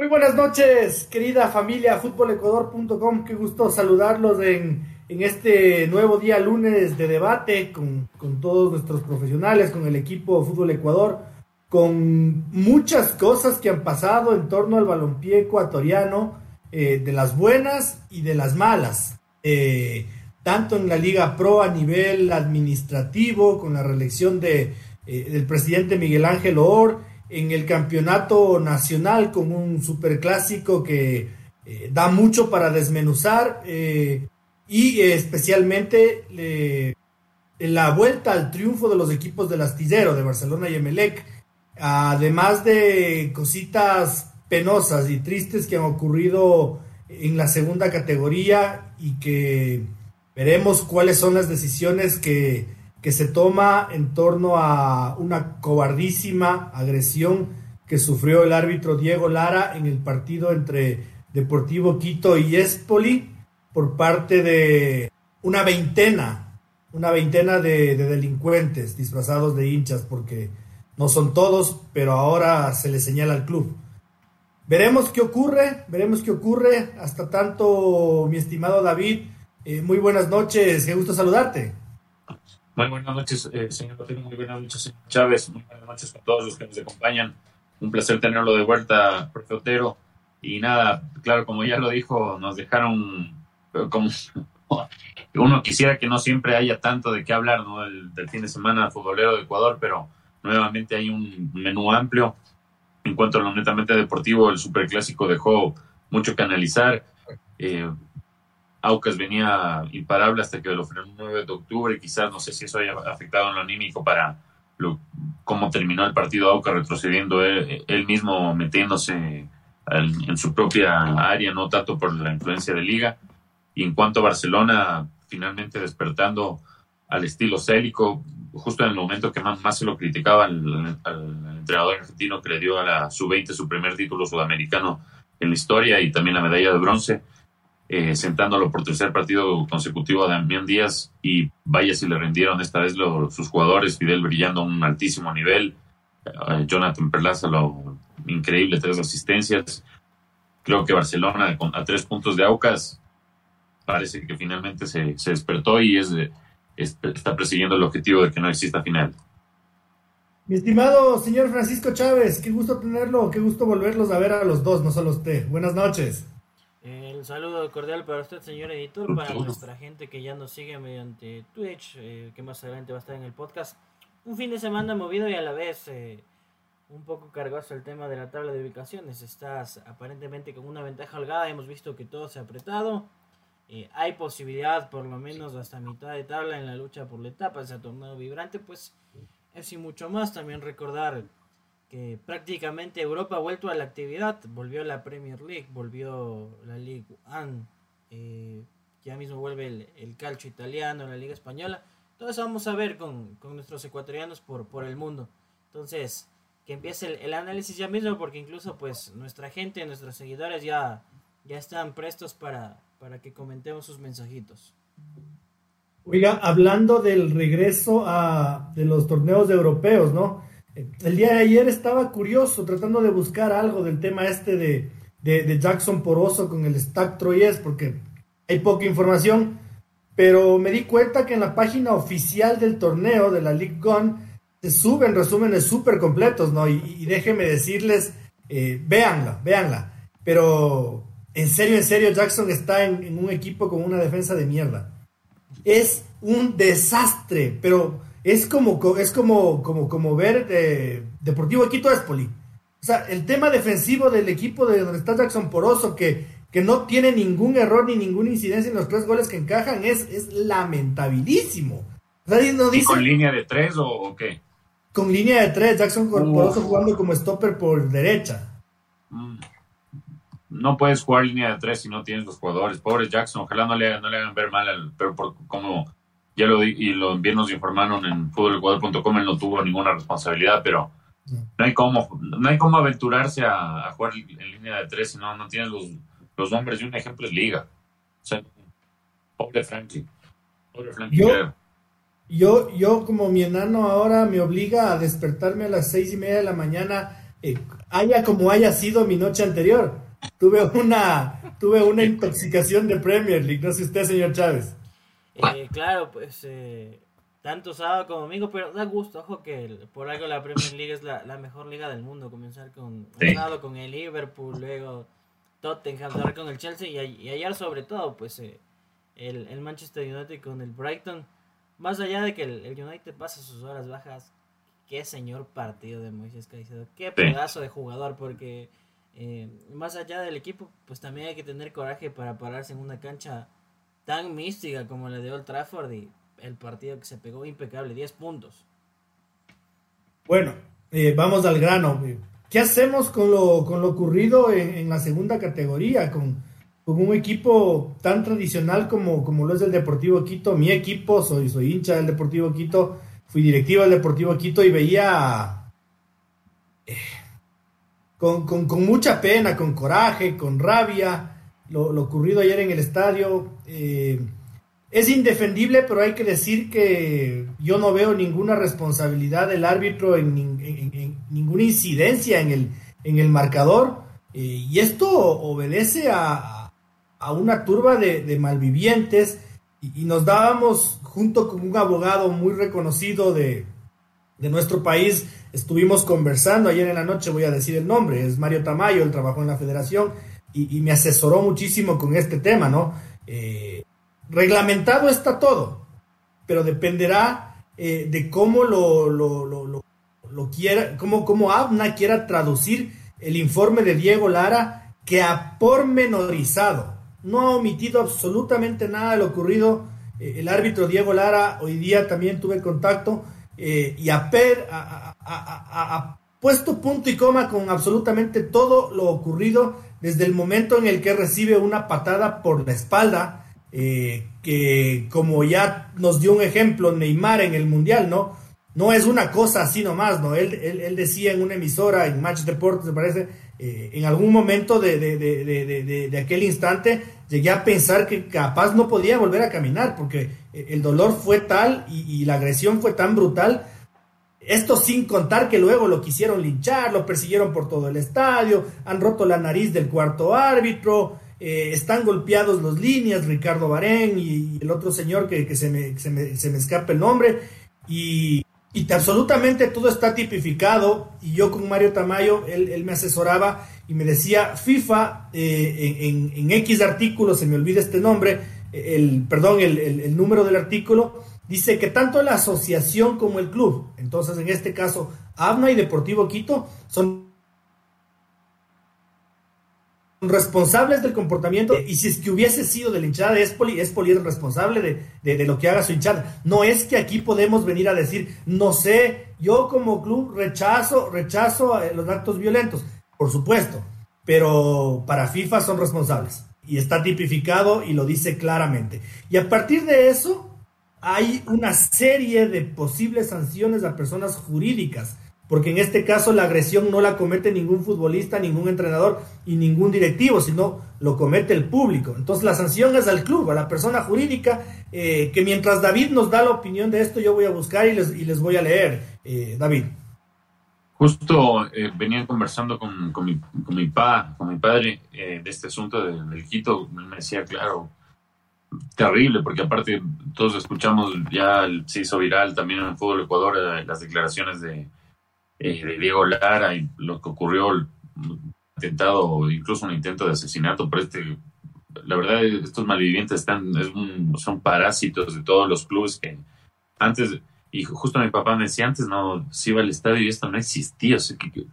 Muy buenas noches, querida familia futbolecuador.com. Qué gusto saludarlos en, en, este nuevo día lunes de debate con, con, todos nuestros profesionales, con el equipo Fútbol Ecuador, con muchas cosas que han pasado en torno al balompié ecuatoriano, eh, de las buenas y de las malas. Eh, tanto en la Liga Pro a nivel administrativo, con la reelección de, eh, del presidente Miguel Ángel Or en el campeonato nacional con un superclásico que eh, da mucho para desmenuzar eh, y especialmente la vuelta al triunfo de los equipos del astillero de Barcelona y Emelec, además de cositas penosas y tristes que han ocurrido en la segunda categoría y que veremos cuáles son las decisiones que que se toma en torno a una cobardísima agresión que sufrió el árbitro Diego Lara en el partido entre Deportivo Quito y Espoli por parte de una veintena, una veintena de, delincuentes disfrazados de hinchas, porque no son todos, pero ahora se le señala al club. Veremos qué ocurre, veremos qué ocurre. Hasta tanto, mi estimado David, eh, muy buenas noches, qué gusto saludarte. Muy buenas noches, eh, señor Muy buenas noches, señor Chávez. Muy buenas noches a todos los que nos acompañan. Un placer tenerlo de vuelta, profe Otero. Y nada, claro, como ya lo dijo, nos dejaron como uno quisiera que no siempre haya tanto de qué hablar ¿no? del, fin de semana futbolero de Ecuador, pero nuevamente hay un menú amplio. En cuanto a lo netamente deportivo, el superclásico dejó mucho que analizar. Eh, Aucas venía imparable hasta que lo frenó el 9 de octubre. Quizás no sé si eso haya afectado en lo anímico para lo, cómo terminó el partido Aucas retrocediendo él, mismo metiéndose en su propia área, no tanto por la influencia de Liga. Y en cuanto a Barcelona, finalmente despertando al estilo célico, justo en el momento que más, más se lo criticaba al, al entrenador argentino que le dio a la sub-20 su primer título sudamericano en la historia y también la medalla de bronce eh, sentándolo por tercer partido consecutivo a Damián Díaz y vaya si le rendieron esta vez sus jugadores, Fidel brillando a un altísimo nivel, eh, Jonathan Perlaza lo increíble, tres asistencias. Creo que Barcelona a tres puntos de Aucas parece que finalmente se, despertó y es, está persiguiendo el objetivo de que no exista final. Mi estimado señor Francisco Chávez, qué gusto tenerlo, qué gusto volverlos a ver a los dos, no solo usted. Buenas noches. Un saludo cordial para usted, señor editor, para nuestra gente que ya nos sigue mediante Twitch, eh, que más adelante va a estar en el podcast. Un fin de semana movido y a la vez eh, un poco cargoso el tema de la tabla de ubicaciones. Estás aparentemente con una ventaja holgada, hemos visto que todo se ha apretado. Eh, hay posibilidad, por lo menos hasta mitad de tabla, en la lucha por la etapa, ese torneo vibrante, pues es y mucho más. También recordar que prácticamente Europa ha vuelto a la actividad, volvió la Premier League, volvió la Ligue 1, eh, ya mismo vuelve el, el, calcio italiano, la Liga Española, todo eso vamos a ver con, nuestros ecuatorianos por, por el mundo. Entonces, que empiece el, análisis ya mismo, porque incluso pues nuestra gente, nuestros seguidores ya, ya están prestos para, para que comentemos sus mensajitos. Oiga, hablando del regreso a, de los torneos europeos, ¿no? El día de ayer estaba curioso tratando de buscar algo del tema este de, de, Jackson Poroso con el Stack Troyes, porque hay poca información, pero me di cuenta que en la página oficial del torneo de la League Gun se suben resúmenes súper completos, ¿no? Y, déjenme decirles, eh, véanla, véanla. Pero en serio, en serio, Jackson está en un equipo con una defensa de mierda. Es un desastre, pero es como, es como, como, como ver eh, Deportivo Quito Espoli. O sea, el tema defensivo del equipo de donde está Jackson Poroso, que, que no tiene ningún error ni ninguna incidencia en los tres goles que encajan, es, es lamentabilísimo. ¿Con línea de tres o, qué? Con línea de tres, Jackson Poroso jugando como stopper por derecha. Mm. no puedes jugar línea de tres si no tienes los jugadores. Pobre Jackson, ojalá no le, no le hagan ver mal, al, pero por, como ya lo y lo bien nos informaron en fútbolecuador.com, él no tuvo ninguna responsabilidad, pero no hay cómo, no hay cómo aventurarse a, jugar en línea de tres si no, no tienes los, los nombres. Y un ejemplo es Liga. O sea, pobre Frankie. Pobre Frankie. Yo, yo, yo, como mi enano ahora me obliga a despertarme a las seis y media de la mañana, eh, haya como haya sido mi noche anterior. Tuve una, tuve una intoxicación de Premier League. No sé usted, señor Chávez. Eh, claro, pues eh, tanto sábado como domingo, pero da gusto, ojo que por algo la Premier League es la, mejor liga del mundo. Comenzar con con el Liverpool, luego Tottenham, ahora con el Chelsea y, ayer sobre todo, pues eh, el, el, Manchester United con el Brighton. Más allá de que el, United pasa sus horas bajas, qué señor partido de Moisés Caicedo, qué pedazo de jugador, porque eh, más allá del equipo, pues también hay que tener coraje para pararse en una cancha tan mística como la de Old Trafford y el partido que se pegó impecable, 10 puntos. Bueno, eh, vamos al grano. ¿Qué hacemos con lo, con lo ocurrido en, la segunda categoría? Con, con, un equipo tan tradicional como, como lo es el Deportivo Quito. Mi equipo, soy, soy hincha del Deportivo Quito, fui directivo del Deportivo Quito y veía eh, con, con, con, mucha pena, con coraje, con rabia, lo, ocurrido ayer en el estadio. Eh, es indefendible, pero hay que decir que yo no veo ninguna responsabilidad del árbitro en, ninguna incidencia en el, en el marcador. Eh, y esto obedece a, una turba de, malvivientes y, nos dábamos junto con un abogado muy reconocido de, nuestro país, estuvimos conversando ayer en la noche, voy a decir el nombre, es Mario Tamayo, él trabajó en la federación y, me asesoró muchísimo con este tema, ¿no? Eh, Reglamentado está todo, pero dependerá eh, de cómo lo, lo, lo, lo, quiera, cómo, cómo ABNA quiera traducir el informe de Diego Lara, que ha pormenorizado, no ha omitido absolutamente nada de lo ocurrido. Eh, el árbitro Diego Lara, hoy día también tuve contacto y ha, ha puesto punto y coma con absolutamente todo lo ocurrido desde el momento en el que recibe una patada por la espalda eh, que como ya nos dio un ejemplo Neymar en el Mundial, ¿no? No es una cosa así nomás, ¿no? Él, él, decía en una emisora, en Match Deportes, me parece, eh, en algún momento de, de, aquel instante, llegué a pensar que capaz no podía volver a caminar, porque el dolor fue tal y la agresión fue tan brutal esto sin contar que luego lo quisieron linchar, lo persiguieron por todo el estadio, han roto la nariz del cuarto árbitro, eh, están golpeados los líneas, Ricardo Barén y, el otro señor que, se, me, se, me, se, me, escapa el nombre, y, y, absolutamente todo está tipificado, y yo con Mario Tamayo, él, me asesoraba y me decía, FIFA, eh, en, en, X artículo, se me olvida este nombre, el, perdón, el, el número del artículo, dice que tanto la asociación como el club, entonces en este caso, ABNA y Deportivo Quito, son responsables del comportamiento y si es que hubiese sido de la hinchada es Poli, es Poli responsable de, lo que haga su hinchada. No es que aquí podemos venir a decir, no sé, yo como club rechazo, rechazo los actos violentos, por supuesto, pero para FIFA son responsables y está tipificado y lo dice claramente. Y a partir de eso hay una serie de posibles sanciones a personas jurídicas porque en este caso la agresión no la comete ningún futbolista, ningún entrenador y ningún directivo, sino lo comete el público. Entonces la sanción es al club, a la persona jurídica, eh, que mientras David nos da la opinión de esto, yo voy a buscar y les, y les voy a leer. Eh, David. Justo eh, venían conversando con, mi, con, pa, con mi padre de este asunto del, Quito, me decía, claro, terrible, porque aparte todos escuchamos, ya se hizo viral también en el fútbol Ecuador las declaraciones de eh, de Diego Lara y lo que ocurrió, el atentado o incluso un intento de asesinato por este. La verdad, estos malvivientes están, son parásitos de todos los clubes que antes, y justo mi papá me decía, antes no se iba al estadio y esto no existía, o sea, que,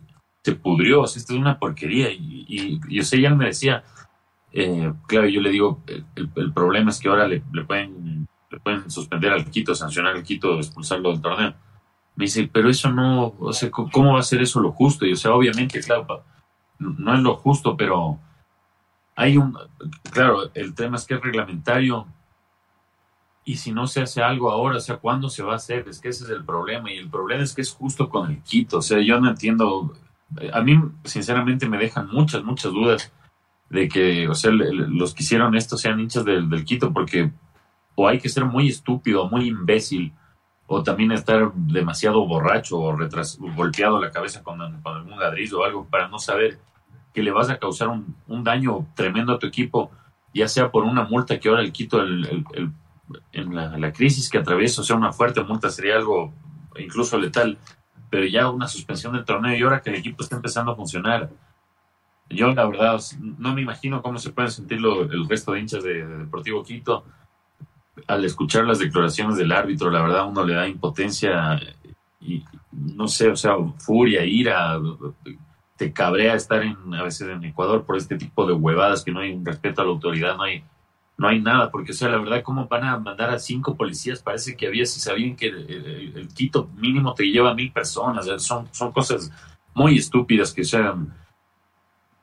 se pudrió, o sea, esto es una porquería. Y, y, yo sé, ya me decía, eh, claro, yo le digo, el, problema es que ahora le, le, pueden, le pueden suspender al Quito, sancionar al Quito, expulsarlo del torneo. Me dice, pero eso no, o sea, ¿cómo va a ser eso lo justo? Y o sea, obviamente, claro, no es lo justo, pero hay un, claro, el tema es que es reglamentario. Y si no se hace algo ahora, o sea, ¿cuándo se va a hacer? Es que ese es el problema. Y el problema es que es justo con el Quito, o sea, yo no entiendo, a mí sinceramente me dejan muchas, muchas dudas de que, o sea, los que hicieron esto sean hinchas del, del Quito porque o hay que ser muy estúpido, muy imbécil, o también estar demasiado borracho o retras golpeado la cabeza con, con, algún ladrillo o algo para no saber que le vas a causar un, un, daño tremendo a tu equipo, ya sea por una multa que ahora el Quito el, en la, la, crisis que atraviesa, o sea, una fuerte multa sería algo incluso letal, pero ya una suspensión del torneo y ahora que el equipo está empezando a funcionar. Yo, la verdad, no me imagino cómo se pueden sentir lo, el resto de hinchas de, de Deportivo Quito al escuchar las declaraciones del árbitro, la verdad uno le da impotencia y no sé, o sea, furia, ira, te cabrea estar en, a veces en Ecuador por este tipo de huevadas que no hay respeto a la autoridad, no hay, no hay nada, porque o sea, la verdad, ¿cómo van a mandar a cinco policías? Parece que había, si sabían que el, Quito mínimo te lleva a mil personas, son, son cosas muy estúpidas que sean,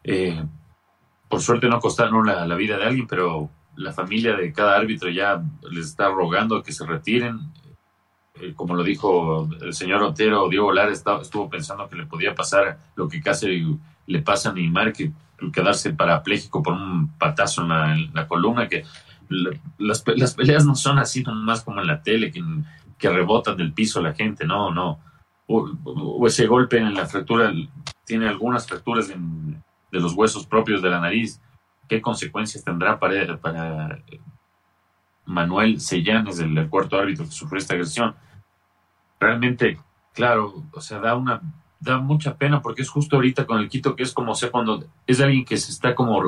eh, por suerte no costaron la, vida de alguien, pero la familia de cada árbitro ya les está rogando que se retiren. Eh, como lo dijo el señor Otero, Diego Lara estuvo pensando que le podía pasar lo que casi le pasa a Neymar, que quedarse parapléjico por un patazo en la, columna, que las, peleas no son así más como en la tele, que, que rebotan del piso la gente, no, no. O, ese golpe en la fractura, tiene algunas fracturas de los huesos propios de la nariz qué consecuencias tendrá para, para Manuel Sellanes, el, cuarto árbitro que sufrió esta agresión. Realmente, claro, o sea, da una da mucha pena porque es justo ahorita con el Quito que es como, o cuando es alguien que se está como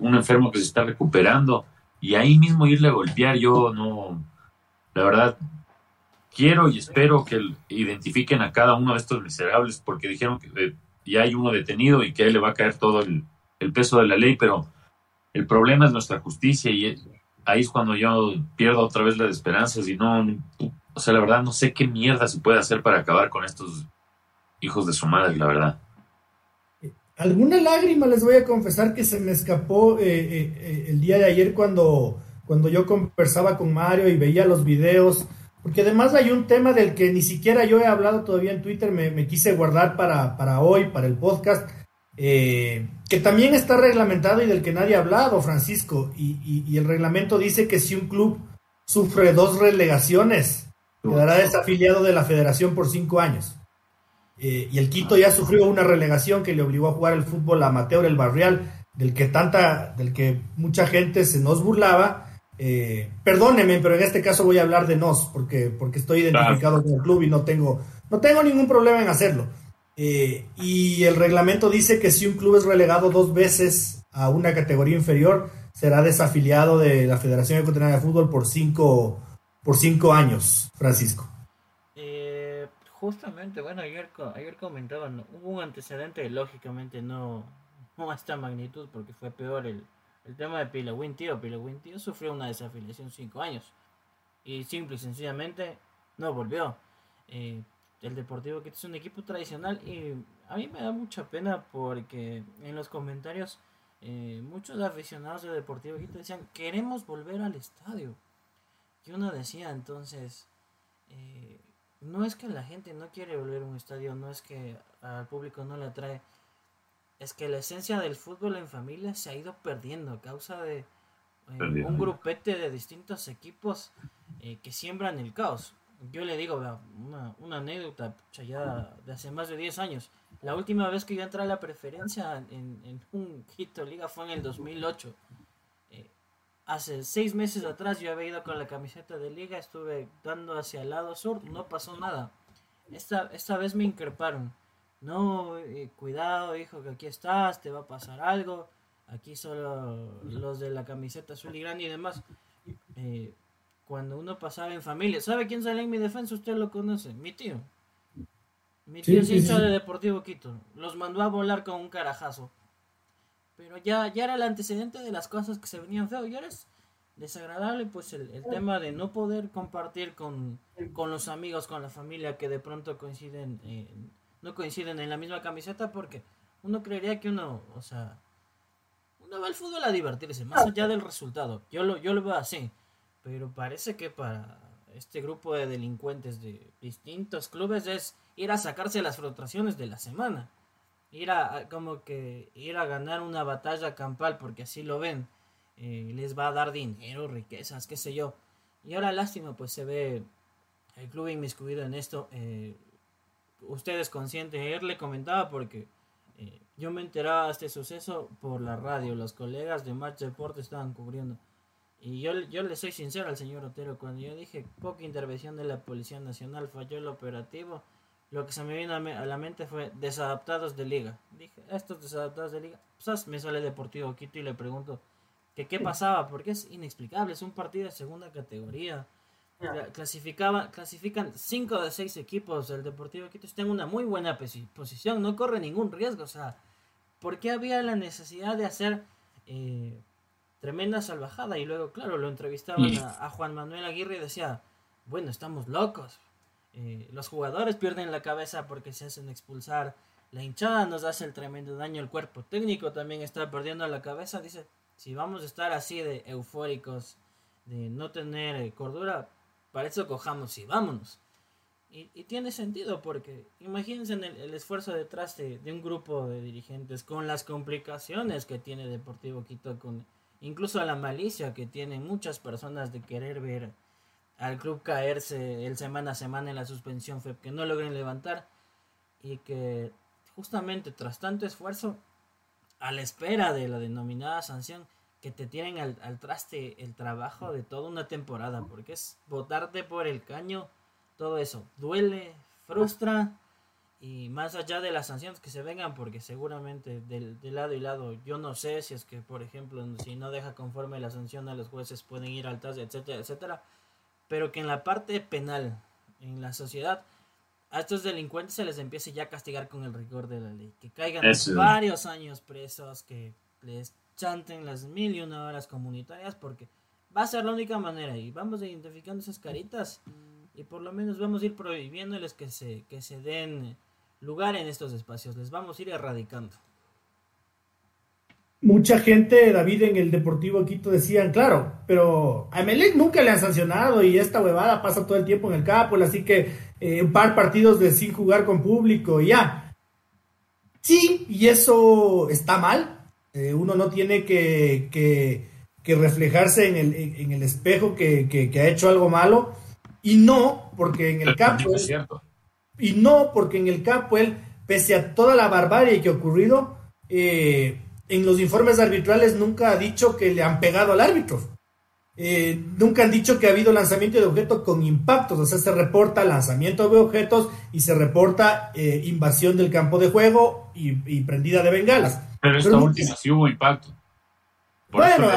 un enfermo que se está recuperando y ahí mismo irle a golpear, yo no, la verdad, quiero y espero que identifiquen a cada uno de estos miserables porque dijeron que eh, ya hay uno detenido y que a él le va a caer todo el, el peso de la ley, pero el problema es nuestra justicia y ahí es cuando yo pierdo otra vez las esperanzas y no, o sea, la verdad no sé qué mierda se puede hacer para acabar con estos hijos de su madre, la verdad. Alguna lágrima les voy a confesar que se me escapó eh, eh, eh, el día de ayer cuando, cuando yo conversaba con Mario y veía los videos, porque además hay un tema del que ni siquiera yo he hablado todavía en Twitter, me, me quise guardar para, para hoy, para el podcast, eh, que también está reglamentado y del que nadie ha hablado, Francisco, y, el reglamento dice que si un club sufre dos relegaciones, quedará desafiliado de la federación por cinco años. Eh, y el Quito ya sufrió una relegación que le obligó a jugar el fútbol amateur, el barrial, del que tanta, del que mucha gente se nos burlaba. Eh, perdóneme, pero en este caso voy a hablar de nos, porque, porque estoy identificado con el club y no tengo, no tengo ningún problema en hacerlo. Eh, y el reglamento dice que si un club es relegado dos veces a una categoría inferior, será desafiliado de la Federación Ecuatoriana de Fútbol por cinco, por cinco años, Francisco. Eh, justamente, bueno, ayer, ayer comentaban, hubo un antecedente, lógicamente no, no a esta magnitud, porque fue peor el, el tema de Pilawin Tío. Pilawin Tío sufrió una desafiliación cinco años. Y simple y sencillamente no volvió. Eh, el Deportivo Quito es un equipo tradicional y a mí me da mucha pena porque en los comentarios eh, muchos aficionados del Deportivo Quito decían queremos volver al estadio. Y uno decía entonces, eh, no es que la gente no quiere volver a un estadio, no es que al público no le atrae, es que la esencia del fútbol en familia se ha ido perdiendo a causa de eh, un grupete de distintos equipos que siembran el caos yo le digo, una, una anécdota ya de hace más de 10 años. La última vez que yo entré a la preferencia en, en un Quito Liga fue en el 2008. Eh, hace seis meses atrás yo había ido con la camiseta de Liga, estuve dando hacia el lado sur, no pasó nada. Esta, esta vez me increparon. No, eh, cuidado, hijo, que aquí estás, te va a pasar algo. Aquí solo los de la camiseta azul y grande y demás. Eh, cuando uno pasaba en familia. ¿Sabe quién sale en mi defensa? Usted lo conoce, mi tío. Mi tío sí, es de Deportivo Quito. Los mandó a volar con un carajazo. Pero ya, ya era el antecedente de las cosas que se venían feo. Y ahora es desagradable pues el, tema de no poder compartir con, con, los amigos, con la familia que de pronto coinciden, no coinciden en la misma camiseta porque uno creería que uno, o sea, uno va al fútbol a divertirse, más allá del resultado. Yo lo, yo lo veo así. Pero parece que para este grupo de delincuentes de distintos clubes es ir a sacarse las frustraciones de la semana. Ir a, como que ir a ganar una batalla campal porque así lo ven. Eh, les va a dar dinero, riquezas, qué sé yo. Y ahora lástima, pues se ve el club inmiscuido en esto. Eh, ustedes conscientes, ayer le comentaba porque eh, yo me enteraba de este suceso por la radio, los colegas de Match Deporte estaban cubriendo. Y yo, yo le soy sincero al señor Otero, cuando yo dije poca intervención de la Policía Nacional, falló el operativo, lo que se me vino a, la mente fue desadaptados de liga. Dije, estos desadaptados de liga, pues me sale Deportivo Quito y le pregunto que qué pasaba, porque es inexplicable, es un partido de segunda categoría. Clasificaba, clasifican 5 de 6 equipos del Deportivo Quito, está en una muy buena posición, no corre ningún riesgo, o sea, ¿por qué había la necesidad de hacer eh, tremenda salvajada? Y luego, claro, lo entrevistaban a, Juan Manuel Aguirre y decía, bueno, estamos locos, eh, los jugadores pierden la cabeza porque se hacen expulsar, la hinchada nos hace el tremendo daño, el cuerpo técnico también está perdiendo la cabeza, dice, si vamos a estar así de eufóricos, de no tener eh, cordura, para eso cojamos y vámonos. Y, tiene sentido porque imagínense el, el esfuerzo detrás de, un grupo de dirigentes con las complicaciones que tiene Deportivo Quito, con incluso la malicia que tienen muchas personas de querer ver al club caerse el semana a semana en la suspensión FEP, que no logren levantar y que justamente tras tanto esfuerzo a la espera de la denominada sanción, que te tienen al, traste el trabajo de toda una temporada, porque es botarte por el caño, todo eso. Duele, frustra, y más allá de las sanciones que se vengan, porque seguramente del, lado y lado, yo no sé si es que, por ejemplo, si no deja conforme la sanción a los jueces pueden ir al TAS, etcétera, etcétera, pero que en la parte penal, en la sociedad, a estos delincuentes se les empiece ya a castigar con el rigor de la ley. Que caigan varios años presos, que les chanten las mil y una horas comunitarias, porque va a ser la única manera. Y vamos identificando esas caritas y por lo menos vamos a ir prohibiéndoles que se, que se den lugar en estos espacios. Les vamos a ir erradicando. Mucha gente, David, en el Deportivo Quito decían, claro, pero a Emelec nunca le han sancionado y esta huevada pasa todo el tiempo en el campo, así que eh, un par partidos de sin jugar con público y ya. Sí, y eso está mal. Eh, uno no tiene que, que, reflejarse en el, en, el espejo que, que, ha hecho algo malo. Y no, porque en el campo. y no, porque en el campo él, pese a toda la barbarie que ha ocurrido, eh, en los informes arbitrales nunca ha dicho que le han pegado al árbitro. Eh, nunca han dicho que ha habido lanzamiento de objetos con impactos, o sea, se reporta lanzamiento de objetos y se reporta eh, invasión del campo de juego y, prendida de bengalas. Pero esta última sí hubo impacto. bueno,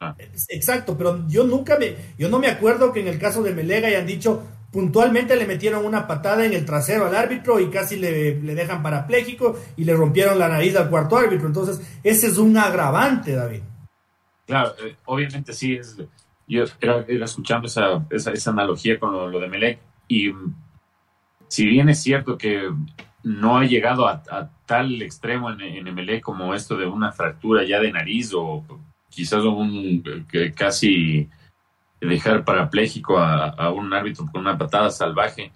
ah. exacto, pero yo nunca me, yo no me acuerdo que en el caso de Melega hayan dicho puntualmente le metieron una patada en el trasero al árbitro y casi le, le dejan parapléjico y le rompieron la nariz al cuarto árbitro. Entonces, ese es un agravante, David. Claro, eh, obviamente sí, es, yo era, escuchando esa, esa, analogía con lo, de Melec y mm, si bien es cierto que no ha llegado a, tal extremo en, en Melec como esto de una fractura ya de nariz o quizás un que casi dejar parapléjico a, a, un árbitro con una patada salvaje,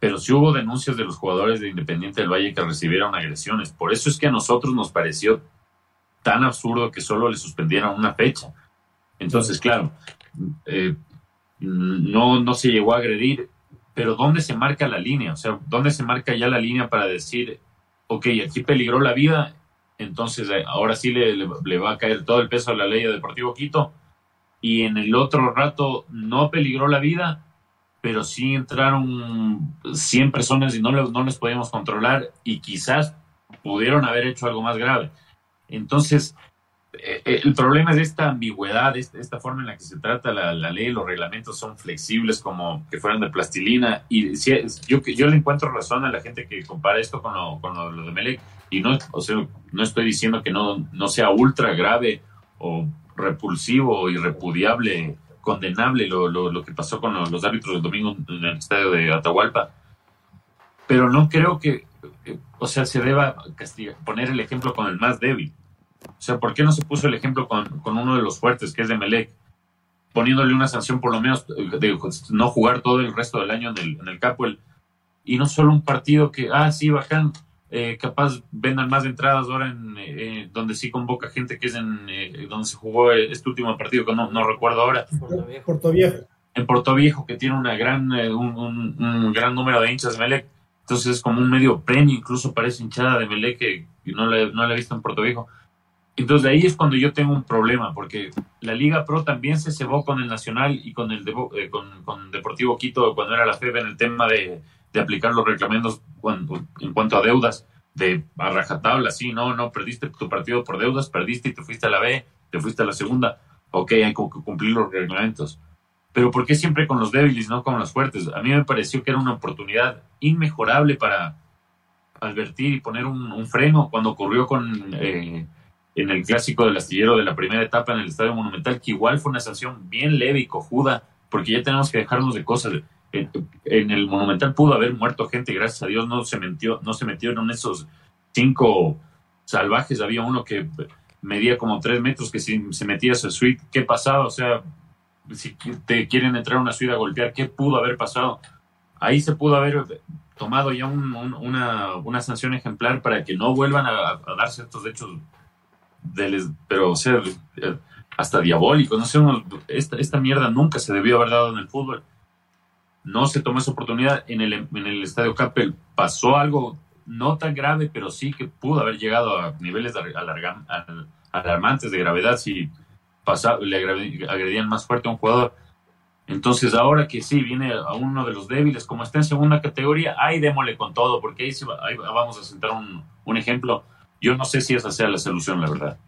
pero sí hubo denuncias de los jugadores de Independiente del Valle que recibieron agresiones. Por eso es que a nosotros nos pareció tan absurdo que solo le suspendieran una fecha. Entonces, claro, eh, no, no se llegó a agredir, pero ¿dónde se marca la línea? O sea, ¿dónde se marca ya la línea para decir, ok, aquí peligró la vida, entonces eh, ahora sí le, va a caer todo el peso a la ley de Deportivo Quito, y en el otro rato no peligró la vida, pero sí entraron 100 personas y no, no les podíamos controlar y quizás pudieron haber hecho algo más grave. Entonces, el problema es esta ambigüedad, esta, forma en la que se trata la, ley, los reglamentos son flexibles como que fueran de plastilina. Y si, yo, yo le encuentro razón a la gente que compara esto con lo, con lo, de Melec. Y no, o sea, no estoy diciendo que no, no sea ultra grave o repulsivo o irrepudiable, condenable lo, lo, que pasó con los, árbitros del domingo en el estadio de Atahualpa. Pero no creo que, o sea, se deba poner el ejemplo con el más débil. O sea, ¿por qué no se puso el ejemplo con, con uno de los fuertes, que es de Melec? Poniéndole una sanción por lo menos de no jugar todo el resto del año en el, en el Capuel. Y no solo un partido que, ah, sí, bacán, eh, capaz vendan más entradas ahora en eh, donde sí convoca gente que es en eh, donde se jugó este último partido que no, no recuerdo ahora Puerto Viejo. en Puerto Viejo que tiene una gran un, un, gran número de hinchas de Melec entonces es como un medio premio incluso parece hinchada de Melec que no la, no la he visto en Puerto Viejo entonces ahí es cuando yo tengo un problema porque la Liga Pro también se cebó con el Nacional y con el con, con Deportivo Quito cuando era la FEB en el tema de de aplicar los reglamentos cuando, en cuanto a deudas de a rajatabla, sí, no, no, perdiste tu partido por deudas, perdiste y te fuiste a la B, te fuiste a la segunda, ok, hay que cumplir los reglamentos. Pero ¿por qué siempre con los débiles, no con los fuertes? A mí me pareció que era una oportunidad inmejorable para advertir y poner un, freno cuando ocurrió con eh, en el clásico del astillero de la primera etapa en el Estadio Monumental, que igual fue una sanción bien leve y cojuda, porque ya tenemos que dejarnos de cosas en, el Monumental pudo haber muerto gente, gracias a Dios no se metió, no se metieron esos cinco salvajes, había uno que medía como tres metros, que si se metía a su suite, ¿qué pasaba? O sea, si te quieren entrar a una suite a golpear, ¿qué pudo haber pasado? Ahí se pudo haber tomado ya una, una, sanción ejemplar para que no vuelvan a, darse estos hechos, de pero o sea, hasta diabólicos, no sé, esta, esta mierda nunca se debió haber dado en el fútbol no se tomó esa oportunidad. En el, en el Estadio Capel pasó algo no tan grave, pero sí que pudo haber llegado a niveles alarmantes de gravedad si pasaba, le agredían más fuerte a un jugador. Entonces, ahora que sí viene a uno de los débiles, como está en segunda categoría, ahí démosle con todo, porque ahí, sí, ahí vamos a sentar un, un ejemplo. Yo no sé si esa sea la solución, la verdad.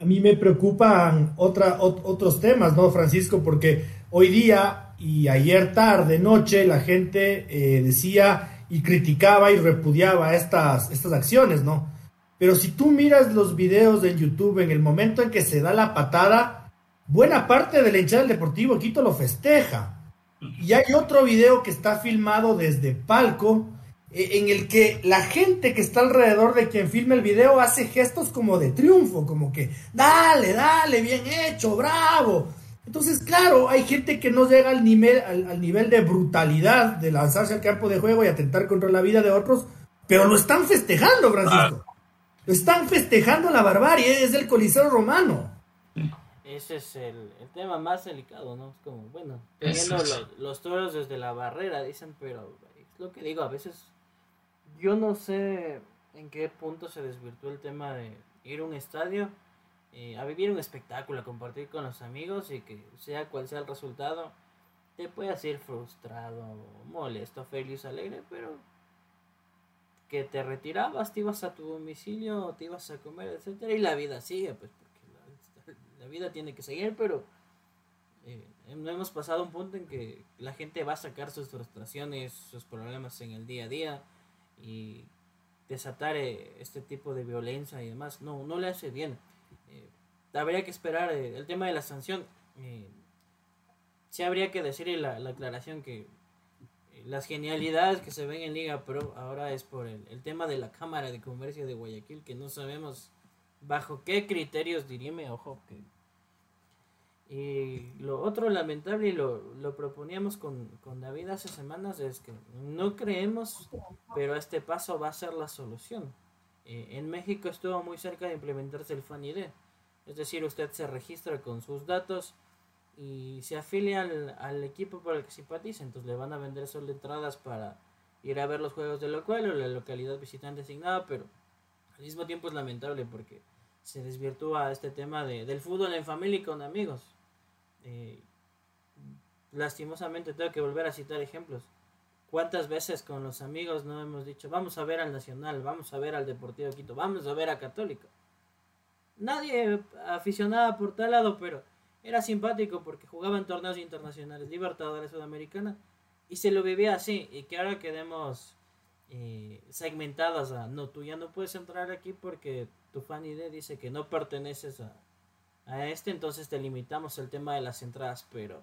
A mí me preocupan otra, otros temas, ¿no, Francisco? Porque hoy día y ayer tarde, noche, la gente eh, decía y criticaba y repudiaba estas, estas acciones, ¿no? Pero si tú miras los videos de YouTube en el momento en que se da la patada, buena parte de la hinchada del Deportivo Quito lo festeja. Y hay otro video que está filmado desde palco, en el que la gente que está alrededor de quien filma el video hace gestos como de triunfo, como que, dale, dale, bien hecho, bravo. Entonces, claro, hay gente que no llega al nivel, al, nivel de brutalidad de lanzarse al campo de juego y atentar contra la vida de otros, pero lo están festejando, Francisco. Lo están festejando la barbarie, es el Coliseo romano. Ese es el, tema más delicado, ¿no? Es como, bueno, teniendo los, toros desde la barrera, dicen, pero es lo que digo, a veces yo no sé en qué punto se desvirtuó el tema de ir a un estadio eh, a vivir un espectáculo, a compartir con los amigos y que sea cual sea el resultado, te puedas ir frustrado, molesto, feliz, alegre, pero que te retirabas, te ibas a tu domicilio, te ibas a comer, etcétera, y la vida sigue, pues porque la, vida tiene que seguir, pero eh, no hemos pasado un punto en que la gente va a sacar sus frustraciones, sus problemas en el día a día y desatar eh, este tipo de violencia y demás. No, no le hace bien habría que esperar eh, el tema de la sanción. Eh, sí habría que decirle la, la aclaración que eh, las genialidades que se ven en Liga Pro ahora es por el, el, tema de la Cámara de Comercio de Guayaquil, que no sabemos bajo qué criterios dirime, ojo, que... Y lo otro lamentable, y lo, lo proponíamos con, con, David hace semanas, es que no creemos, pero este paso va a ser la solución. en México estuvo muy cerca de implementarse el FAN ID es decir, usted se registra con sus datos y se afilia al, equipo por el que simpatiza. Entonces le van a vender solo entradas para ir a ver los juegos del local o la localidad visitante asignada, pero al mismo tiempo es lamentable porque se desvirtúa este tema de, del fútbol en familia y con amigos. Eh, lastimosamente tengo que volver a citar ejemplos. ¿Cuántas veces con los amigos no hemos dicho, vamos a ver al Nacional, vamos a ver al Deportivo Quito, vamos a ver a Católica? nadie aficionaba por tal lado, pero era simpático porque jugaba en torneos internacionales, Libertadores Sudamericana, y se lo vivía así, y que ahora quedemos eh, segmentadas a, no, tú ya no puedes entrar aquí porque tu fan ID dice que no perteneces a, a este, entonces te limitamos el tema de las entradas, pero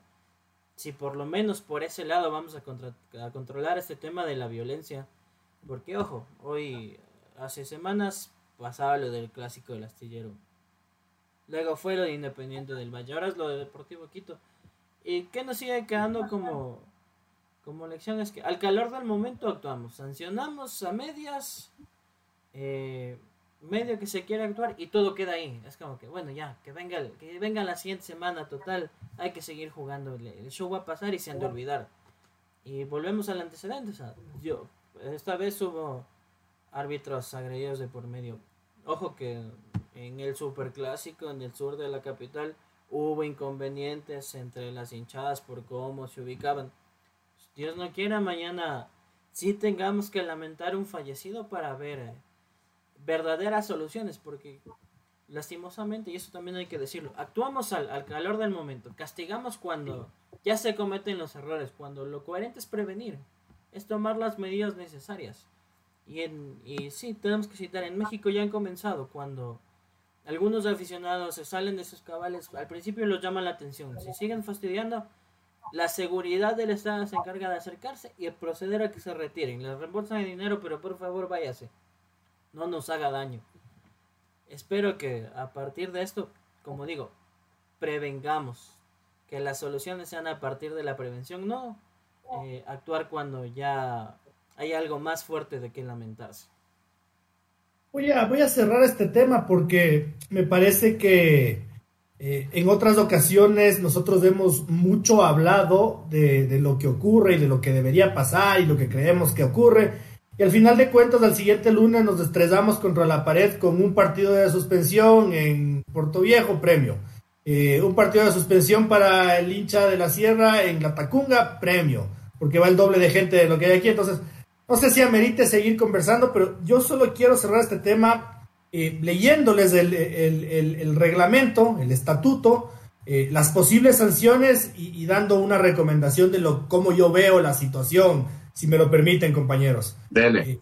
si por lo menos por ese lado vamos a, controlar este tema de la violencia, porque ojo, hoy, hace semanas pasaba lo del clásico del astillero luego fue lo de Independiente del Valle, ahora es lo de Deportivo Quito. ¿Y qué nos sigue quedando como, como lección? Es que al calor del momento actuamos, sancionamos a medias, eh, medio que se quiere actuar y todo queda ahí. Es como que, bueno, ya, que venga, que venga la siguiente semana total, hay que seguir jugando, el show va a pasar y se han de olvidar. Y volvemos al antecedente, o sea, yo, esta vez hubo árbitros agredidos de por medio. Ojo que en el superclásico en el sur de la capital hubo inconvenientes entre las hinchadas por cómo se ubicaban. Dios no quiera mañana si tengamos que lamentar un fallecido para ver eh, verdaderas soluciones, porque lastimosamente, y eso también hay que decirlo, actuamos al, al, calor del momento, castigamos cuando ya se cometen los errores, cuando lo coherente es prevenir, es tomar las medidas necesarias. Y, en, y sí, tenemos que citar, en México ya han comenzado cuando algunos aficionados se salen de sus cabales, al principio los llama la atención, si siguen fastidiando, la seguridad del Estado se encarga de acercarse y proceder a que se retiren. Les reembolsan el dinero, pero por favor váyase. No nos haga daño. Espero que a partir de esto, como digo, prevengamos. Que las soluciones sean a partir de la prevención, no eh, actuar cuando ya hay algo más fuerte de que lamentarse. Voy a, voy a cerrar este tema porque me parece que eh, en otras ocasiones nosotros hemos mucho hablado de, de, lo que ocurre y de lo que debería pasar y lo que creemos que ocurre. Y al final de cuentas, al siguiente lunes nos estrellamos contra la pared con un partido de suspensión en Puerto Viejo, premio. Eh, un partido de suspensión para el hincha de la sierra en La Tacunga, premio. Porque va el doble de gente de lo que hay aquí. Entonces, no sé si amerite seguir conversando, pero yo solo quiero cerrar este tema eh, leyéndoles el, reglamento, el estatuto, eh, las posibles sanciones y, y, dando una recomendación de lo cómo yo veo la situación, si me lo permiten, compañeros. Dele.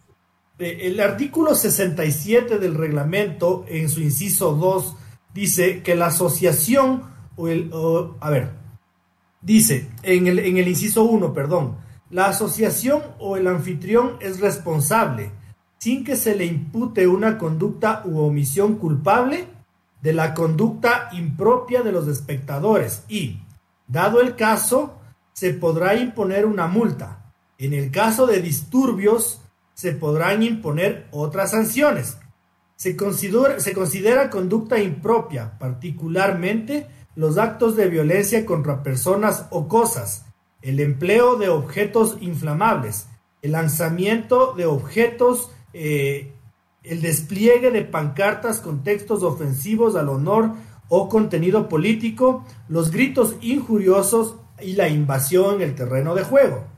Eh, el artículo 67 del reglamento, en su inciso 2, dice que la asociación, o el, o, a ver, dice en el, en el inciso 1, perdón, la asociación o el anfitrión es responsable, sin que se le impute una conducta u omisión culpable, de la conducta impropia de los espectadores y, dado el caso, se podrá imponer una multa. En el caso de disturbios, se podrán imponer otras sanciones. Se considera, conducta impropia, particularmente los actos de violencia contra personas o cosas, el empleo de objetos inflamables, el lanzamiento de objetos, eh, el despliegue de pancartas con textos ofensivos al honor o contenido político, los gritos injuriosos y la invasión en el terreno de juego.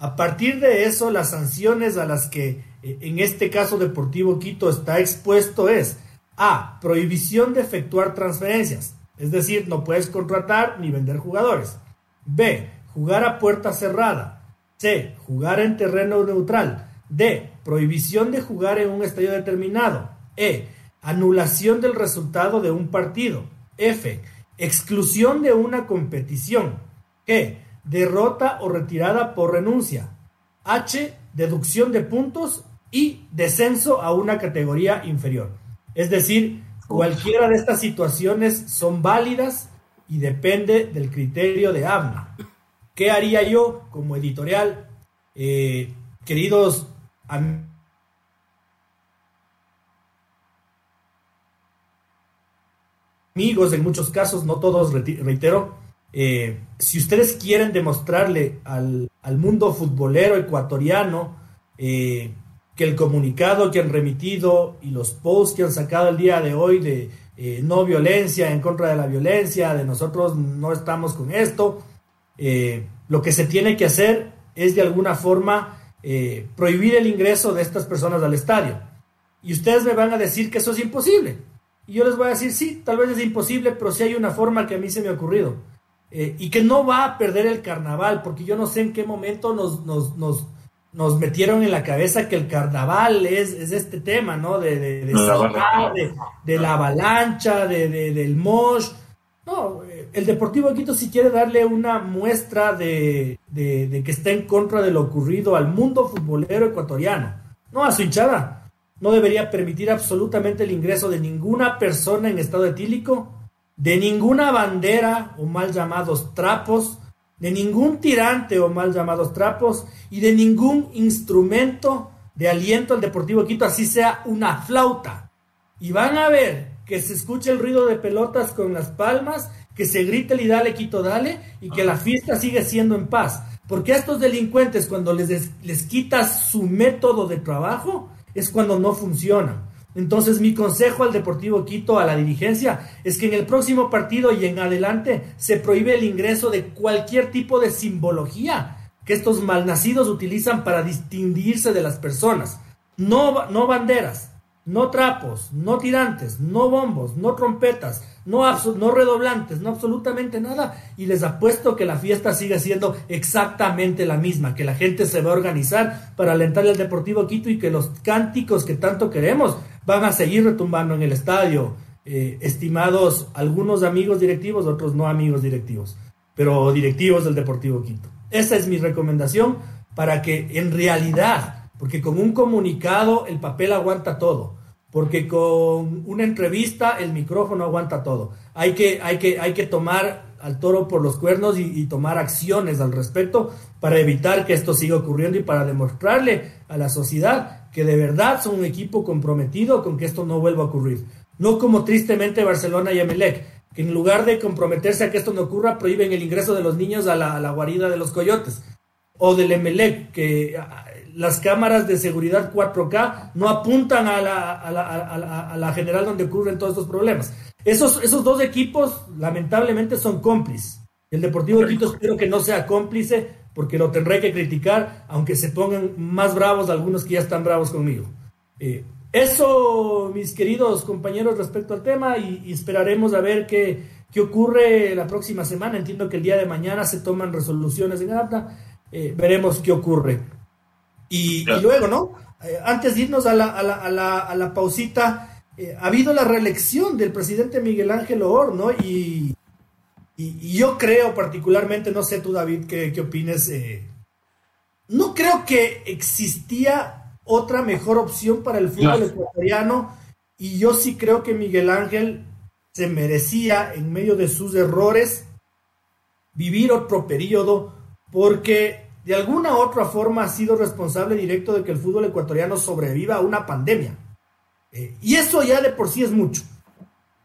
A partir de eso, las sanciones a las que eh, en este caso Deportivo Quito está expuesto es A. Prohibición de efectuar transferencias, es decir, no puedes contratar ni vender jugadores. B jugar a puerta cerrada. C. Jugar en terreno neutral. D. Prohibición de jugar en un estadio determinado. E. Anulación del resultado de un partido. F. Exclusión de una competición. G. Derrota o retirada por renuncia. H. Deducción de puntos y descenso a una categoría inferior. Es decir, cualquiera de estas situaciones son válidas y depende del criterio de ABNA. ¿Qué haría yo como editorial? Eh, queridos amigos, en muchos casos, no todos, reitero, eh, si ustedes quieren demostrarle al, al mundo futbolero ecuatoriano eh, que el comunicado que han remitido y los posts que han sacado el día de hoy de eh, no violencia, en contra de la violencia, de nosotros no estamos con esto, lo que se tiene que hacer es de alguna forma prohibir el ingreso de estas personas al estadio. Y ustedes me van a decir que eso es imposible. Y yo les voy a decir, sí, tal vez es imposible, pero sí hay una forma que a mí se me ha ocurrido. Eh, y que no va a perder el carnaval, porque yo no sé en qué momento nos, nos, nos, nos metieron en la cabeza que el carnaval es, es este tema, ¿no? De, de, de, saltar, de, de la avalancha, de, del mosh. No, el Deportivo Quito si quiere darle una muestra de, que está en contra de lo ocurrido al mundo futbolero ecuatoriano, no a su hinchada. no debería permitir absolutamente el ingreso de ninguna persona en estado etílico, de ninguna bandera o mal llamados trapos, de ningún tirante o mal llamados trapos y de ningún instrumento de aliento al Deportivo Quito, así sea una flauta. Y van a ver que se escuche el ruido de pelotas con las palmas, que se grite el y dale Quito dale y que la fiesta sigue siendo en paz. Porque a estos delincuentes cuando les, les quitas su método de trabajo es cuando no funcionan. Entonces mi consejo al Deportivo Quito, a la dirigencia, es que en el próximo partido y en adelante se prohíbe el ingreso de cualquier tipo de simbología que estos malnacidos utilizan para distinguirse de las personas. No, no banderas, no trapos, no tirantes, no bombos, no trompetas, no, no redoblantes, no absolutamente nada. Y les apuesto que la fiesta sigue siendo exactamente la misma, que la gente se va a organizar para alentar al Deportivo Quito y que los cánticos que tanto queremos van a seguir retumbando en el estadio. Eh, estimados algunos amigos directivos, otros no amigos directivos, pero directivos del Deportivo Quito. Esa es mi recomendación para que en realidad, porque con un comunicado el papel aguanta todo porque con una entrevista el micrófono aguanta todo. Hay que, hay que, hay que tomar al toro por los cuernos y, tomar acciones al respecto para evitar que esto siga ocurriendo y para demostrarle a la sociedad que de verdad son un equipo comprometido con que esto no vuelva a ocurrir. No como tristemente Barcelona y Emelec, que en lugar de comprometerse a que esto no ocurra, prohíben el ingreso de los niños a la, a la guarida de los coyotes. O del Emelec, que las cámaras de seguridad 4K no apuntan a la, a la, general donde ocurren todos estos problemas. Esos, esos dos equipos, lamentablemente, son cómplices. El Deportivo Quito espero que no sea cómplice, porque lo tendré que criticar, aunque se pongan más bravos algunos que ya están bravos conmigo. Eh, eso, mis queridos compañeros, respecto al tema, y, esperaremos a ver qué, qué, ocurre la próxima semana. Entiendo que el día de mañana se toman resoluciones en APTA. Eh, veremos qué ocurre. Y, luego, ¿no? Eh, antes de irnos a la, a la, a la, a la pausita, eh, ha habido la reelección del presidente Miguel Ángel Or, ¿no? Y, y, yo creo particularmente, no sé tú David, qué, qué opines, eh, no creo que existía otra mejor opción para el fútbol ecuatoriano y yo sí creo que Miguel Ángel se merecía, en medio de sus errores, vivir otro periodo porque de alguna u otra forma ha sido responsable directo de que el fútbol ecuatoriano sobreviva a una pandemia. Eh, y eso ya de por sí es mucho.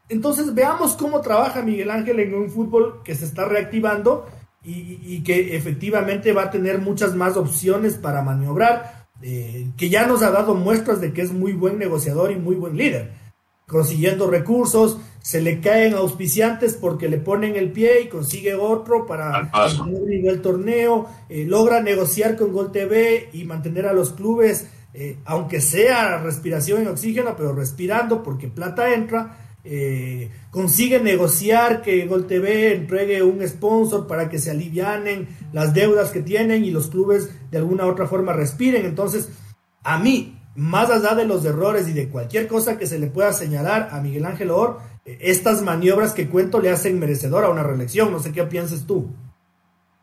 Entonces veamos cómo trabaja Miguel Ángel en un fútbol que se está reactivando y, que efectivamente va a tener muchas más opciones para maniobrar, eh, que ya nos ha dado muestras de que es muy buen negociador y muy buen líder consiguiendo recursos, se le caen auspiciantes porque le ponen el pie y consigue otro para mantener el torneo, eh, logra negociar con Gol TV y mantener a los clubes, eh, aunque sea respiración en oxígeno, pero respirando porque plata entra. Eh, consigue negociar que Gol TV entregue un sponsor para que se alivianen las deudas que tienen y los clubes de alguna u otra forma respiren. Entonces, a mí, más allá de los errores y de cualquier cosa que se le pueda señalar a Miguel Ángel Or, eh, estas maniobras que cuento le hacen merecedor a una reelección. No sé qué piensas tú.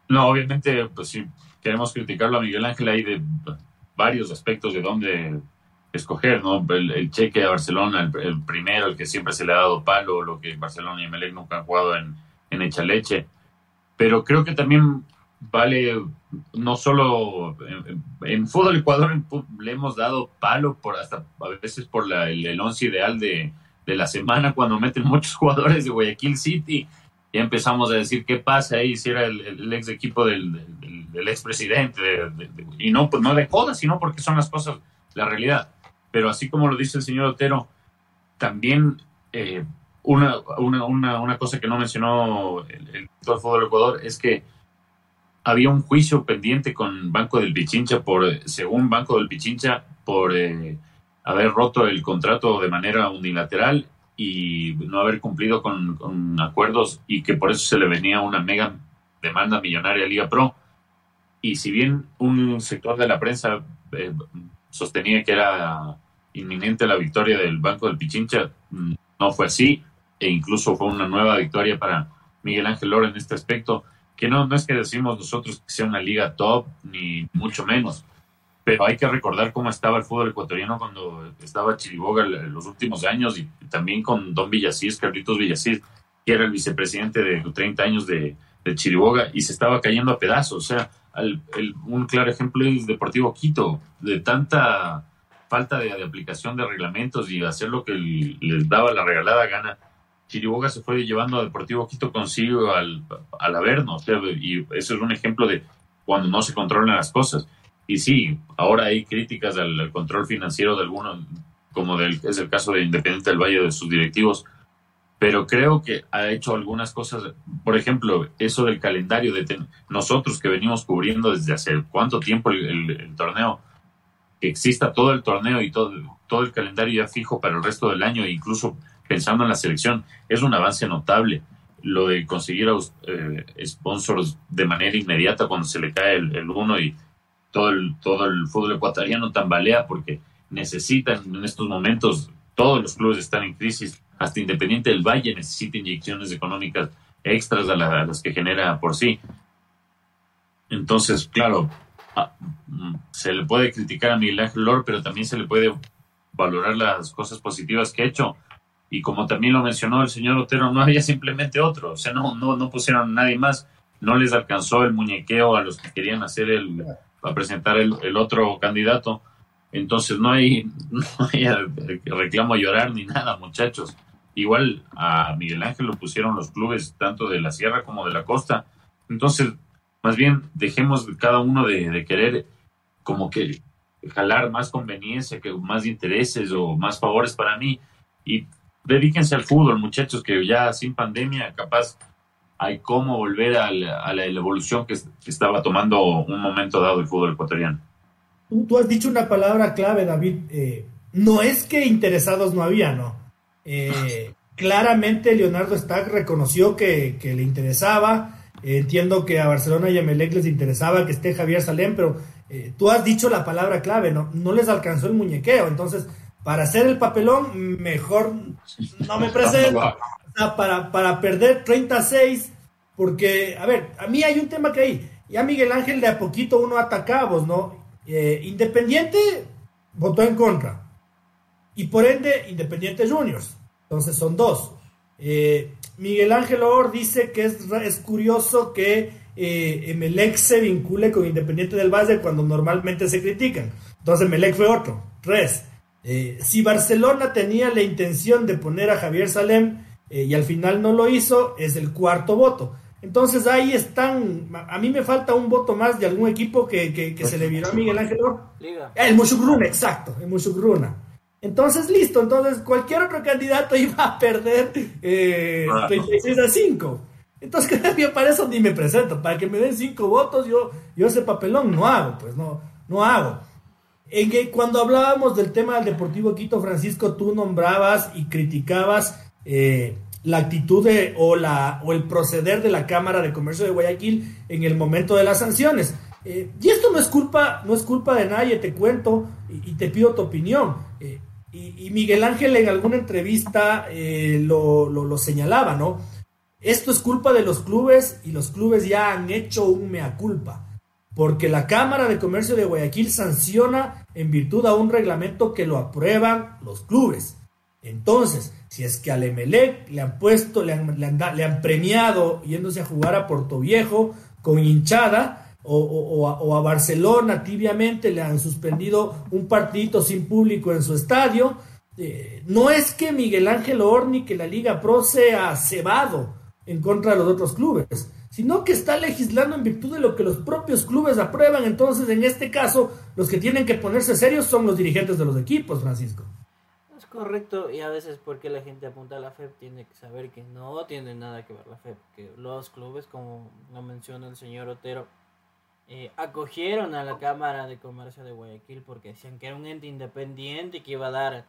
No, obviamente, pues sí, queremos criticarlo a Miguel Ángel. Hay de varios aspectos de dónde escoger, ¿no? El, cheque a Barcelona, el, primero, el que siempre se le ha dado palo, lo que Barcelona y Melec nunca han jugado en, en leche. Pero creo que también vale no solo en, fútbol Ecuador le hemos dado palo por hasta a veces por el, once ideal de, la semana cuando meten muchos jugadores de Guayaquil City ya empezamos a decir qué pasa ahí si era el, ex equipo del, del, ex presidente y no pues no de joda sino porque son las cosas la realidad pero así como lo dice el señor Otero también eh, una, una, una, una, cosa que no mencionó el, el fútbol Ecuador es que había un juicio pendiente con Banco del Pichincha por, según Banco del Pichincha, por eh, haber roto el contrato de manera unilateral y no haber cumplido con, acuerdos y que por eso se le venía una mega demanda millonaria a Liga Pro. Y si bien un sector de la prensa eh, sostenía que era inminente la victoria del Banco del Pichincha, mm, no fue así e incluso fue una nueva victoria para Miguel Ángel Lora en este aspecto que no, no es que decimos nosotros que sea una liga top, ni mucho menos, pero hay que recordar cómo estaba el fútbol ecuatoriano cuando estaba Chiriboga en los últimos años y también con Don Villasís, Carlitos Villasís, que era el vicepresidente de 30 años de, de Chiriboga y se estaba cayendo a pedazos. O sea, un claro ejemplo es Deportivo Quito, de tanta falta de, aplicación de reglamentos y hacer lo que les daba la regalada gana. Chiriboga se fue llevando a Deportivo Quito consigo al, al Averno, y eso es un ejemplo de cuando no se controlan las cosas. Y sí, ahora hay críticas al, control financiero de algunos, como del, es el caso de Independiente del Valle de sus directivos, pero creo que ha hecho algunas cosas, por ejemplo, eso del calendario de nosotros que venimos cubriendo desde hace cuánto tiempo el, torneo, que exista todo el torneo y todo, todo el calendario ya fijo para el resto del año, incluso pensando en la selección, es un avance notable. Lo de conseguir eh, sponsors de manera inmediata cuando se le cae el, uno y todo el, todo el fútbol ecuatoriano tambalea porque necesitan en estos momentos, todos los clubes están en crisis, hasta Independiente del Valle necesita inyecciones económicas extras a, las que genera por sí. Entonces, claro, se le puede criticar a Miguel Ángel Lor, pero también se le puede valorar las cosas positivas que ha hecho. Y como también lo mencionó el señor Otero, no había simplemente otro, o sea, no, no, no pusieron a nadie más, no les alcanzó el muñequeo a los que querían hacer el, a presentar el, el otro candidato. Entonces no hay, no hay reclamo a llorar ni nada, muchachos. Igual a Miguel Ángel lo pusieron los clubes tanto de la sierra como de la costa. Entonces, más bien dejemos cada uno de, querer como que jalar más conveniencia, que más intereses o más favores para mí y dedíquense al fútbol, muchachos, que ya sin pandemia capaz hay cómo volver a la, evolución que, estaba tomando un momento dado el fútbol ecuatoriano. Tú, has dicho una palabra clave, David. Eh, no es que interesados no había, ¿no? Eh, claramente Leonardo Stack reconoció que, le interesaba. Entiendo que a Barcelona y a Melec les interesaba que esté Javier Salem, pero eh, tú has dicho la palabra clave, ¿no? No les alcanzó el muñequeo. Entonces, para hacer el papelón, mejor no me presento. para, para perder 36, porque, a ver, a mí hay un tema que hay. Ya Miguel Ángel de a poquito uno atacabos, ¿no? Eh, Independiente votó en contra. Y por ende, Independiente Juniors. Entonces son dos. Eh, Miguel Ángel Or dice que es, es curioso que eh, Emelec se vincule con Independiente del Valle cuando normalmente se critican. Entonces Emelec fue otro. Tres. Eh, si Barcelona tenía la intención de poner a Javier Salem y al final no lo hizo, es el cuarto voto. Entonces ahí están, a mí me falta un voto más de algún equipo que, que, se le viró a Miguel Ángel. El Mushugruna, exacto, el Mushugruna. Entonces, listo, entonces cualquier otro candidato iba a perder eh, 36 a 5. Entonces, para eso ni me presento, para que me den 5 votos, yo, yo ese papelón no hago, pues no, no hago. En que cuando hablábamos del tema del Deportivo Quito, Francisco, tú nombrabas y criticabas eh, la actitud o, la, o el proceder de la Cámara de Comercio de Guayaquil en el momento de las sanciones. Eh, y esto no es culpa, no es culpa de nadie, te cuento y, te pido tu opinión. Eh, y, Miguel Ángel en alguna entrevista eh, lo, lo, señalaba, ¿no? Esto es culpa de los clubes y los clubes ya han hecho un mea culpa, porque la Cámara de Comercio de Guayaquil sanciona en virtud a un reglamento que lo aprueban los clubes. Entonces, si es que al Emelec le han puesto, le han, le han, premiado yéndose a jugar a Puerto Viejo con hinchada, o, a, Barcelona tibiamente le han suspendido un partidito sin público en su estadio. Eh, no es que Miguel Ángel Orni, que la Liga Pro sea cebado en contra de los otros clubes, sino que está legislando en virtud de lo que los propios clubes aprueban. Entonces, en este caso, los que tienen que ponerse serios son los dirigentes de los equipos, Francisco. Correcto, y a veces porque la gente apunta a la FEP tiene que saber que no tiene nada que ver la FEP, que los clubes, como lo menciona el señor Otero, eh, acogieron a la Cámara de Comercio de Guayaquil porque decían que era un ente independiente y que iba a dar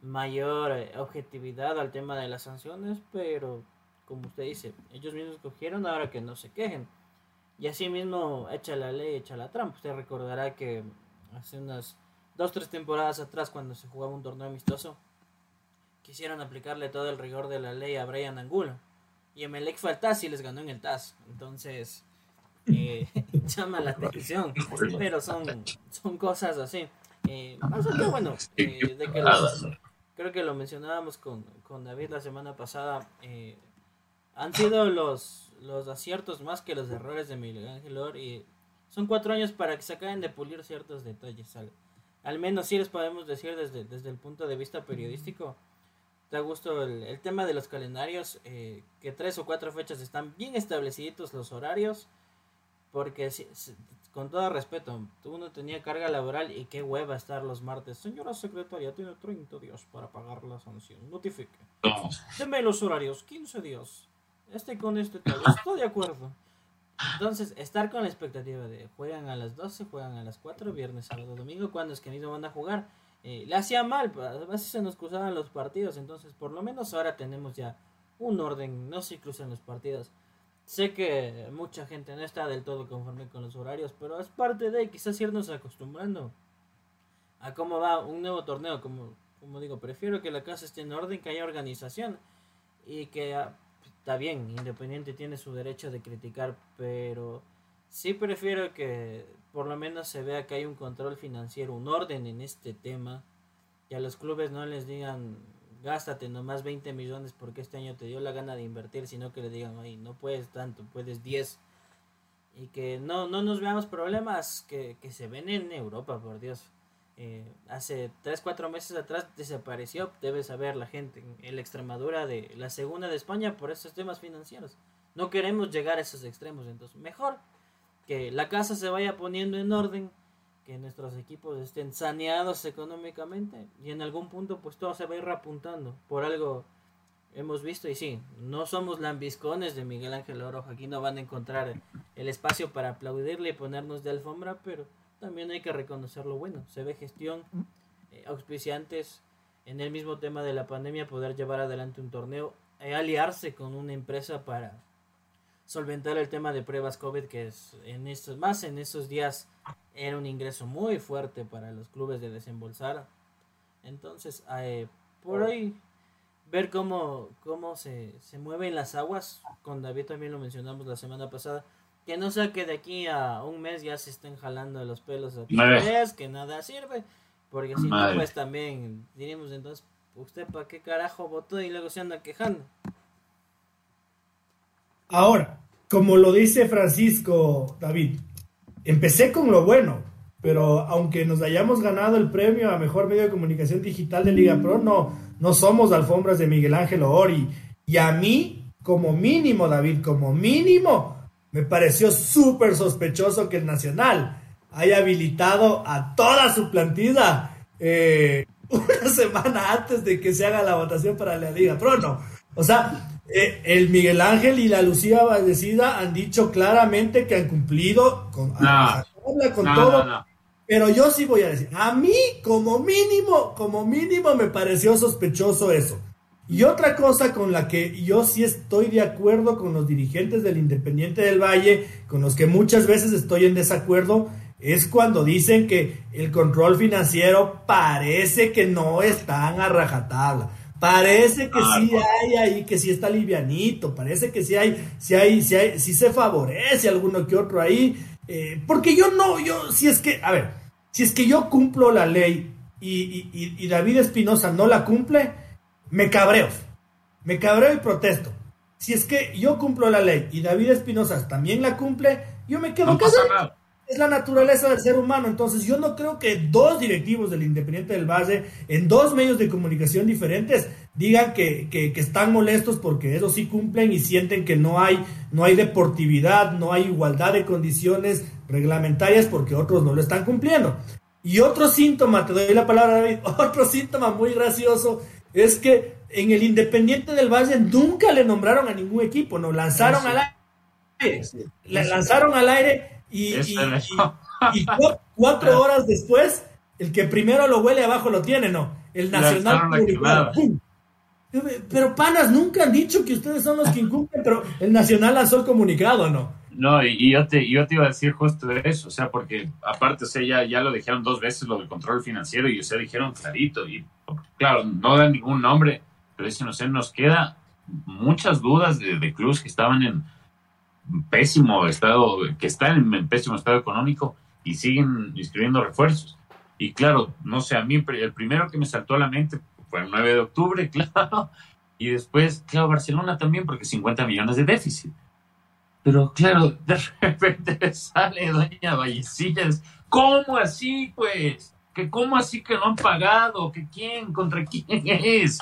mayor eh, objetividad al tema de las sanciones, pero como usted dice, ellos mismos cogieron ahora que no se quejen. Y así mismo echa la ley, echa la trampa. Usted recordará que hace unas dos, tres temporadas atrás, cuando se jugaba un torneo amistoso, quisieron aplicarle todo el rigor de la ley a Brian Angulo. Y Emelec fue al TAS y les ganó en el TAS. Entonces, eh, llama la atención, pero son, son cosas así. Eh, bueno, eh, de que creo que lo mencionábamos con, con David la semana pasada, eh, han sido los, los aciertos más que los errores de Miguel Ángel Or y son cuatro años para que se acaben de pulir ciertos detalles. Al, al menos sí les podemos decir desde, desde el punto de vista periodístico. Te gusto el, el tema de los calendarios, eh, que tres o cuatro fechas están bien establecidos los horarios, porque si, con todo respeto, uno tenía carga laboral y qué hueva estar los martes. Señora secretaria, tiene 30 días para pagar la sanción. Notifique. Deme los horarios, 15 días este con este tal, estoy de acuerdo. Entonces, estar con la expectativa de juegan a las 12, juegan a las 4, viernes, sábado, domingo, cuando es que ni van a jugar. Eh, le hacía mal, pues, a veces se nos cruzaban los partidos, entonces por lo menos ahora tenemos ya un orden, no se cruzan los partidos. Sé que mucha gente no está del todo conforme con los horarios, pero es parte de quizás irnos acostumbrando a cómo va un nuevo torneo. Como, como digo, prefiero que la casa esté en orden, que haya organización y que está bien, Independiente tiene su derecho de criticar, pero sí prefiero que por lo menos se vea que hay un control financiero, un orden en este tema, y a los clubes no les digan gástate nomás 20 millones porque este año te dio la gana de invertir, sino que le digan, ay, no puedes tanto, puedes 10. Y que no, no nos veamos problemas que, que se ven en Europa, por Dios. Eh, hace 3, 4 meses atrás desapareció, debe saber la gente, en la Extremadura de la segunda de España por estos temas financieros. No queremos llegar a esos extremos, entonces mejor que la casa se vaya poniendo en orden, que nuestros equipos estén saneados económicamente y en algún punto pues todo se va a ir repuntando. Por algo hemos visto y sí, no somos lambiscones de Miguel Ángel Oro, aquí no van a encontrar el espacio para aplaudirle y ponernos de alfombra, pero también hay que reconocer lo bueno. Se ve gestión, eh, auspiciantes, en el mismo tema de la pandemia, poder llevar adelante un torneo, eh, aliarse con una empresa para solventar el tema de pruebas COVID, que es en estos, más en esos días era un ingreso muy fuerte para los clubes de desembolsar. Entonces, eh, por hoy, ver cómo, cómo se, se mueven las aguas, con David también lo mencionamos la semana pasada, que no sea que de aquí a un mes ya se estén jalando los pelos a es que nada sirve. Porque si no, pues también diríamos entonces, ¿usted para qué carajo votó y luego se anda quejando? Ahora, como lo dice Francisco David, empecé con lo bueno, pero aunque nos hayamos ganado el premio a mejor medio de comunicación digital de Liga Pro, no, no somos alfombras de Miguel Ángel Ori. Y a mí, como mínimo, David, como mínimo, me pareció súper sospechoso que el Nacional haya habilitado a toda su plantilla eh, una semana antes de que se haga la votación para la Liga Pro, no. O sea, el Miguel Ángel y la Lucía Valdecida han dicho claramente que han cumplido con, con todo. Pero yo sí voy a decir, a mí como mínimo, como mínimo me pareció sospechoso eso. Y otra cosa con la que yo sí estoy de acuerdo con los dirigentes del Independiente del Valle, con los que muchas veces estoy en desacuerdo, es cuando dicen que el control financiero parece que no están a rajatabla. Parece que sí hay ahí, que sí está livianito, parece que sí hay, sí hay, sí hay, sí se favorece alguno que otro ahí. Eh, porque yo no, yo, si es que, a ver, si es que yo cumplo la ley y, y David Espinosa no la cumple, me cabreo. Me cabreo y protesto. Si es que yo cumplo la ley y David Espinosa también la cumple, yo me quedo no Es la naturaleza del ser humano. Entonces, yo no creo que dos directivos del Independiente del Valle, en dos medios de comunicación diferentes, digan que, que, están molestos porque eso sí cumplen y sienten que no hay, no hay deportividad, no hay igualdad de condiciones reglamentarias porque otros no lo están cumpliendo. Y otro síntoma, te doy la palabra, David, otro síntoma muy gracioso es que en el Independiente del Valle nunca le nombraron a ningún equipo, nos lanzaron al aire. Le lanzaron al aire y, cuatro, horas después, el que primero lo huele abajo lo tiene, ¿no? El Nacional. Pero panas, nunca han dicho que ustedes son los que incumplen, pero el Nacional lanzó el comunicado, ¿no? No, y, yo, te, yo te iba a decir justo eso, o sea, porque aparte, o sea, ya, ya lo dijeron dos veces lo del control financiero y, o sea, dijeron clarito, y claro, no dan ningún nombre, pero dicen, o sea, nos queda muchas dudas de, de clubes que estaban en, pésimo estado, que están en pésimo estado económico y siguen inscribiendo refuerzos. Y claro, no sé, a mí el primero que me saltó a la mente fue el 9 de octubre, claro, y después, claro, Barcelona también, porque 50 millones de déficit. Pero claro, de repente sale doña Vallecillas, ¿cómo así, pues? que cómo así que no han pagado, que quién, contra quién es.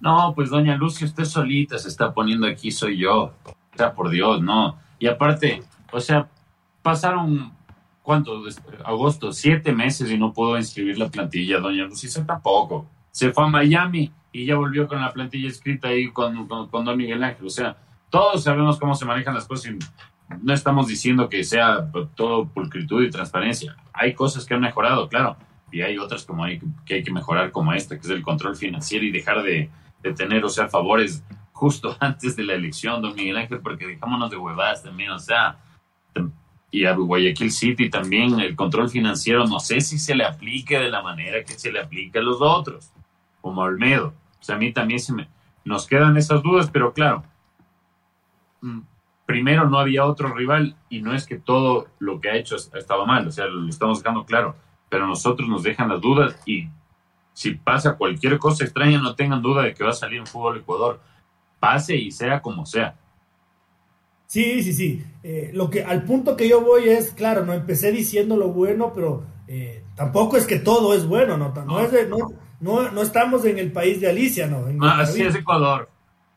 No, pues doña Lucia, usted solita se está poniendo aquí, soy yo. O sea, por Dios, no. Y aparte, o sea, pasaron, ¿cuánto? Agosto, siete meses y no pudo inscribir la plantilla, doña Lucia tampoco. Se fue a Miami y ya volvió con la plantilla escrita ahí con, con, don Miguel Ángel. O sea, todos sabemos cómo se manejan las cosas y no estamos diciendo que sea todo pulcritud y transparencia. Hay cosas que han mejorado, claro y hay otras como hay, que hay que mejorar como esta, que es el control financiero y dejar de, tener, o sea, favores justo antes de la elección, don Miguel Ángel, porque dejámonos de huevadas también, o sea, y a Guayaquil City también el control financiero, no sé si se le aplique de la manera que se le aplica a los otros, como a Olmedo. O sea, a mí también se me, nos quedan esas dudas, pero claro, mm, primero no había otro rival y no es que todo lo que ha hecho ha estado mal, o sea, lo estamos dejando claro pero nosotros nos dejan las dudas y si pasa cualquier cosa extraña, no tengan duda de que va a salir un fútbol Ecuador, pase y sea como sea. Sí, sí, sí. Eh, lo que al punto que yo voy es, claro, no empecé diciendo lo bueno, pero eh, tampoco es que todo es bueno, no, no, no, estamos en el país de Alicia, no. así es Ecuador.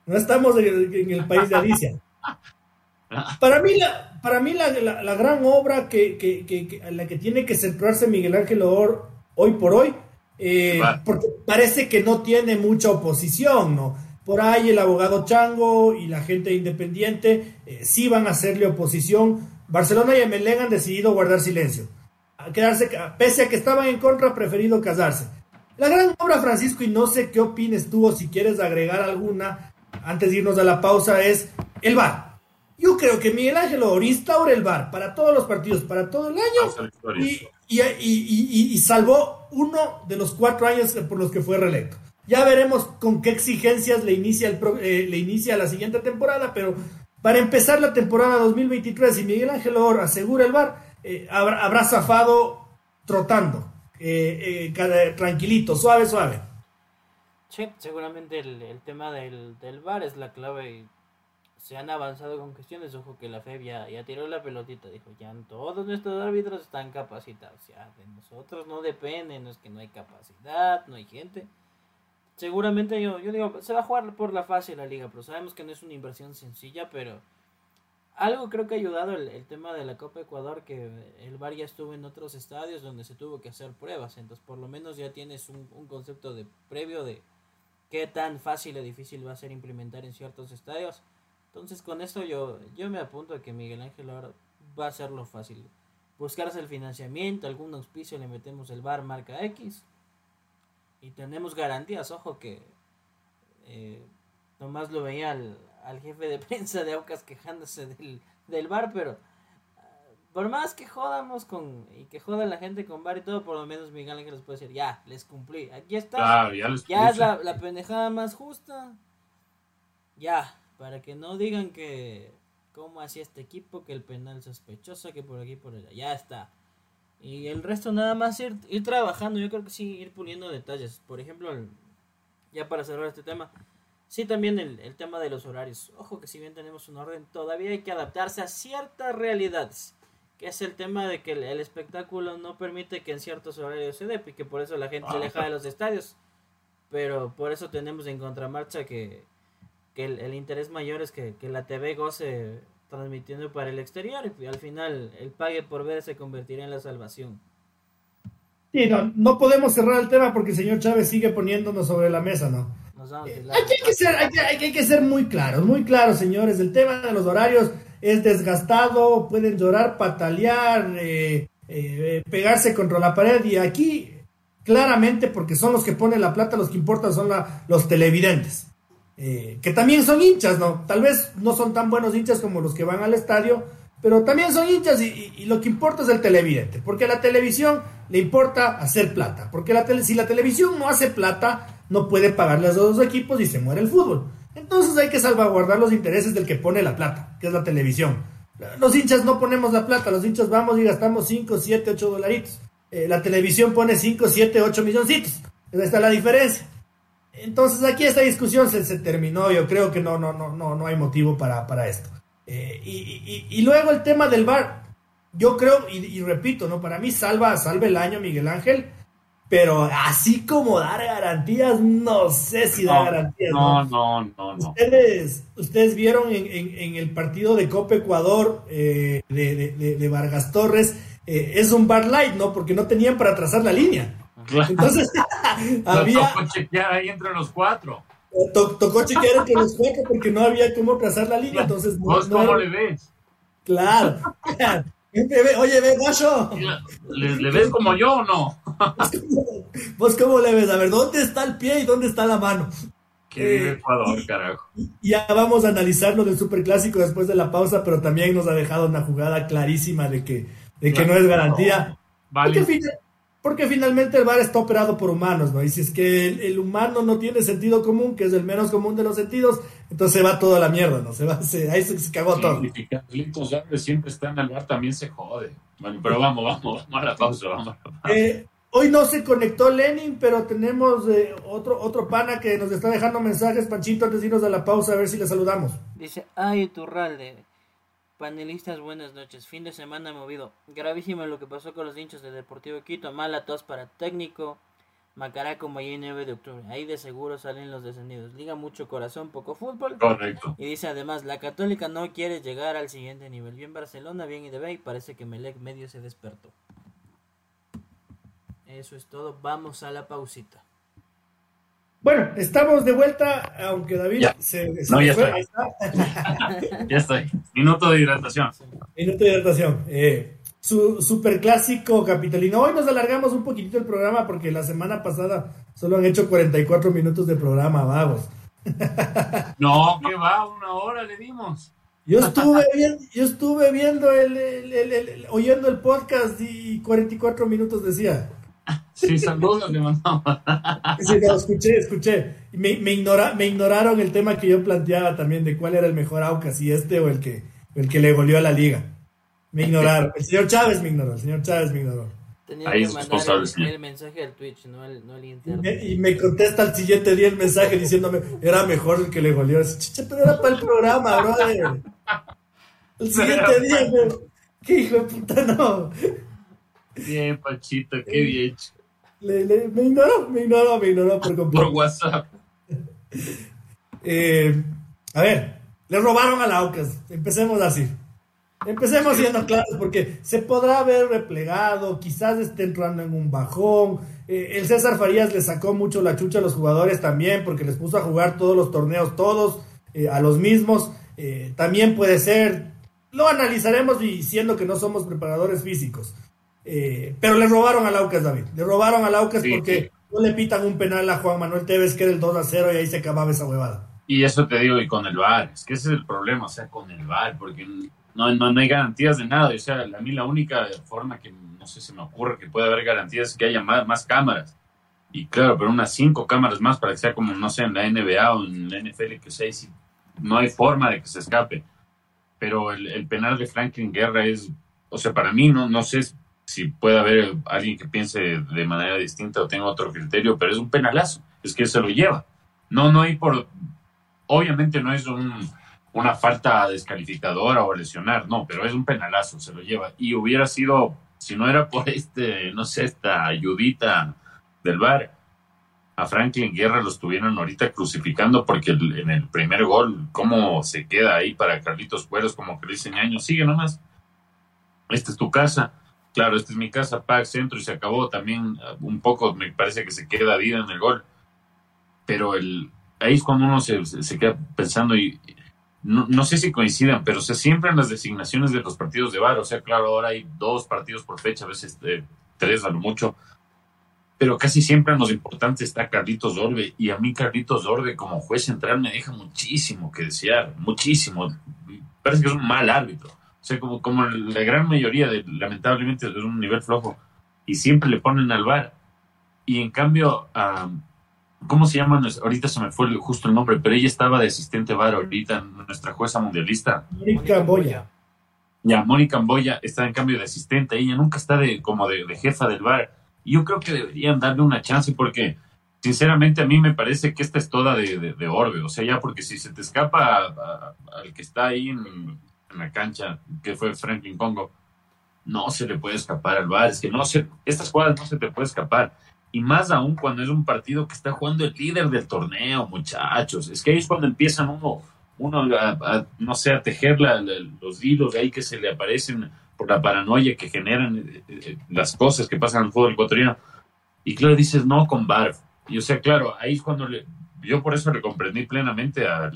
No estamos en el país de Alicia. Para mí, la, para mí la, la, gran obra que, que, que, la que tiene que centrarse Miguel Ángel Or hoy por hoy, eh, porque parece que no tiene mucha oposición, ¿no? Por ahí el abogado Chango y la gente independiente eh, sí van a hacerle oposición. Barcelona y Emelén han decidido guardar silencio. A quedarse, pese a que estaban en contra, preferido casarse. La gran obra, Francisco, y no sé qué opines tú o si quieres agregar alguna antes de irnos a la pausa, es el VAR. Yo creo que Miguel Ángel instaura el VAR para todos los partidos, para todo el año, y, salvó uno de los cuatro años por los que fue reelecto. Ya veremos con qué exigencias le inicia, el, eh, le inicia la siguiente temporada, pero para empezar la temporada 2023, si Miguel Ángel Or asegura el VAR, eh, habrá, zafado trotando, eh, tranquilito, suave, suave. Sí, seguramente el, tema del, del VAR es la clave se han avanzado con cuestiones. Ojo que la FEB ya, tiró la pelotita, dijo, ya todos nuestros árbitros están capacitados. Ya de nosotros no depende, no es que no hay capacidad, no hay gente. Seguramente yo, yo digo, se va a jugar por la fase la liga, pero sabemos que no es una inversión sencilla, pero algo creo que ha ayudado el, tema de la Copa Ecuador, que el VAR ya estuvo en otros estadios donde se tuvo que hacer pruebas, entonces por lo menos ya tienes un, concepto de previo de qué tan fácil o difícil va a ser implementar en ciertos estadios entonces con esto yo, yo me apunto a que Miguel Ángel ahora va a hacerlo fácil. Buscarse el financiamiento, algún auspicio, le metemos el bar marca X y tenemos garantías. Ojo que eh, nomás lo veía al, jefe de prensa de Aucas quejándose del, del bar, pero ah, por más que jodamos con y que joda la gente con bar y todo, por lo menos Miguel Ángel les puede decir, ya, les cumplí, aquí está, ya, es la, la pendejada más justa, ya, para que no digan que cómo hacía este equipo, que el penal sospechoso, que por aquí por allá, ya está. Y el resto nada más ir, ir trabajando, yo creo que sí, ir puliendo detalles. Por ejemplo, ya para cerrar este tema, sí también el, el, tema de los horarios. Ojo que si bien tenemos un orden, todavía hay que adaptarse a ciertas realidades. Que es el tema de que el, espectáculo no permite que en ciertos horarios se dé, y que por eso la gente se aleja de los estadios. Pero por eso tenemos en contramarcha que que el, interés mayor es que, la TV goce transmitiendo para el exterior y al final el pague por ver se convertirá en la salvación. Sí, no, no podemos cerrar el tema porque el señor Chávez sigue poniéndonos sobre la mesa, ¿no? Eh, hay, que ser, hay, que, ser muy claros, muy claros, señores. El tema de los horarios es desgastado, pueden llorar, patalear, eh, eh, pegarse contra la pared y aquí claramente porque son los que ponen la plata, los que importan son los televidentes. Eh, que también son hinchas, ¿no? Tal vez no son tan buenos hinchas como los que van al estadio, pero también son hinchas y, lo que importa es el televidente, porque a la televisión le importa hacer plata, porque la si la televisión no hace plata, no puede pagarle a los dos equipos y se muere el fútbol. Entonces hay que salvaguardar los intereses del que pone la plata, que es la televisión. Los hinchas no ponemos la plata, los hinchas vamos y gastamos 5, 7, 8 dolaritos. Eh, la televisión pone 5, 7, 8 milloncitos. Esa está la diferencia. Entonces aquí esta discusión se, se, terminó, yo creo que no, no, no, no, no hay motivo para, para esto. Eh, y, y, y, luego el tema del bar, yo creo, y, repito, ¿no? Para mí salva, salva el año Miguel Ángel, pero así como dar garantías, no sé si da garantías. No, no, no, no. Ustedes, ustedes vieron en, en, en el partido de Copa Ecuador eh, de, de, de, Vargas Torres, eh, es un bar light, ¿no? Porque no tenían para trazar la línea. Claro. Entonces, había... Tocó chequear ahí entre los cuatro. tocó chequear entre los cuatro porque no había cómo trazar la línea, entonces... ¿Vos no, cómo no, le ves? Claro. Oye, ve, guacho. ¿Le, ¿Le, ves como yo o no? ¿Vos cómo le ves? A ver, ¿dónde está el pie y dónde está la mano? Qué eh, Ecuador, carajo. Ya vamos a analizar lo del superclásico después de la pausa, pero también nos ha dejado una jugada clarísima de que, de que no es garantía. Vale. Porque, porque, finalmente el VAR está operado por humanos, ¿no? Y si es que el, el, humano no tiene sentido común, que es el menos común de los sentidos, entonces se va toda la mierda, ¿no? Se va, se, ahí se, se cagó sí, todo. Y que Carlitos Álvarez siempre está en el bar, también se jode. Bueno, pero vamos, vamos, vamos a la pausa, vamos a la pausa. Eh, hoy no se conectó Lenin, pero tenemos eh, otro, otro pana que nos está dejando mensajes, Panchito, antes de irnos a la pausa, a ver si le saludamos. Dice, ay, Turralde. Panelistas, buenas noches. Fin de semana movido. Gravísimo lo que pasó con los hinchas de Deportivo Quito. Mala tos para técnico. Macará como ayer 9 de octubre. Ahí de seguro salen los descendidos. Liga mucho corazón, poco fútbol. Correcto. Y dice además, la Católica no quiere llegar al siguiente nivel. Bien Barcelona, bien IDB y parece que Melec medio se despertó. Eso es todo. Vamos a la pausita. Bueno, estamos de vuelta, aunque David ya. se, se no, ya fue. estoy. ya estoy. Minuto de hidratación. Minuto de hidratación. Eh, su super clásico capitalino. Hoy nos alargamos un poquitito el programa porque la semana pasada solo han hecho 44 minutos de programa, vamos. no, que va, una hora le dimos. Yo estuve viendo, yo estuve viendo el, el, el, el, oyendo el podcast y 44 minutos decía. Sí, saludos le mandamos. Sí, no, escuché, escuché. Me, me, ignora, me ignoraron el tema que yo planteaba también de cuál era el mejor Aucas, si este o el que, el que le goleó a la liga. Me ignoraron. El señor Chávez me ignoró. El señor Chávez me ignoró. Tenía Ahí que es mandar responsable, el, mensaje del Twitch, no el, no el Y interno. me, y me contesta al siguiente día el mensaje diciéndome, era mejor el que le goleó. Chicha, pero era para el programa, brother. El siguiente día, me... ¿qué hijo de puta no? Bien, Pachito, qué bien. Le, le, me ignoró, me ignoró, me ignoró por completo. Por WhatsApp. Eh, a ver, le robaron a la Aucas. Empecemos así. Empecemos siendo claros porque se podrá haber replegado, quizás esté entrando en un bajón. Eh, el César Farías le sacó mucho la chucha a los jugadores también porque les puso a jugar todos los torneos, todos eh, a los mismos. También puede ser, lo analizaremos diciendo que no somos preparadores físicos. Eh, pero le robaron al Aucas, David. Le robaron al Aucas Sí, porque sí. no le pitan un penal a Juan Manuel Tevez que era el 2 a 0 y ahí se acababa esa huevada. Y eso te digo, y con el VAR, es que ese es el problema, o sea, con el VAR, porque no, no, no hay garantías de nada. O sea, a mí la única forma que, no sé, se me ocurre que puede haber garantías es que haya más, más cámaras. Y claro, pero unas cinco cámaras más para que sea como, no sé, en la NBA o en la NFL, que sea, si no hay forma de que se escape. Pero el, el penal de Franklin Guerra es, o sea, para mí, no, no sé si puede haber alguien que piense de manera distinta o tenga otro criterio, pero es un penalazo, es que se lo lleva. No, no hay por, obviamente no es un, una falta descalificadora o lesionar, no, pero es un penalazo, se lo lleva. Y hubiera sido, si no era por este, no sé, esta ayudita del bar, a Franklin Guerra lo estuvieron ahorita crucificando porque el- en el primer gol, cómo se queda ahí para Carlitos Cueros, como que le dice Ñaño, sigue nomás, esta es tu casa. Claro, esta es mi casa, Pac, centro y se acabó. También uh, un poco me parece que se queda vida en el gol. Pero el, ahí es cuando uno se- se queda pensando y no, no sé si coincidan, pero o sea, siempre en las designaciones de los partidos de VAR, o sea, claro, ahora hay dos partidos por fecha, a veces eh, tres a lo mucho, pero casi siempre en los importantes está Carlitos Orbe y a mí Carlitos Orbe como juez central me deja muchísimo que desear, muchísimo. Parece que es un mal árbitro. O sea, como, como la gran mayoría, de, lamentablemente, es un nivel flojo y siempre le ponen al VAR. Y en cambio, ah, ¿cómo se llama? Ahorita se me fue justo el nombre, pero ella estaba de asistente VAR ahorita, nuestra jueza mundialista. Mónica Boya. Ya, Mónica Amboya está en cambio de asistente, ella nunca está de como de, jefa del bar. Yo creo que deberían darle una chance porque, sinceramente, a mí me parece que esta es toda de, orbe. O sea, ya porque si se te escapa al que está ahí en, la cancha, que fue Franklin Congo, no se le puede escapar al bar. Es que no se, estas jugadas no se te puede escapar. Y más aún cuando es un partido que está jugando el líder del torneo, muchachos. Es que ahí es cuando empiezan uno uno, a, no sé, a tejer los hilos de ahí que se le aparecen por la paranoia que generan eh, eh, las cosas que pasan en el fútbol ecuatoriano. Y claro, dices, no con Barf. Y o sea, claro, ahí es cuando le, yo por eso le comprendí plenamente a,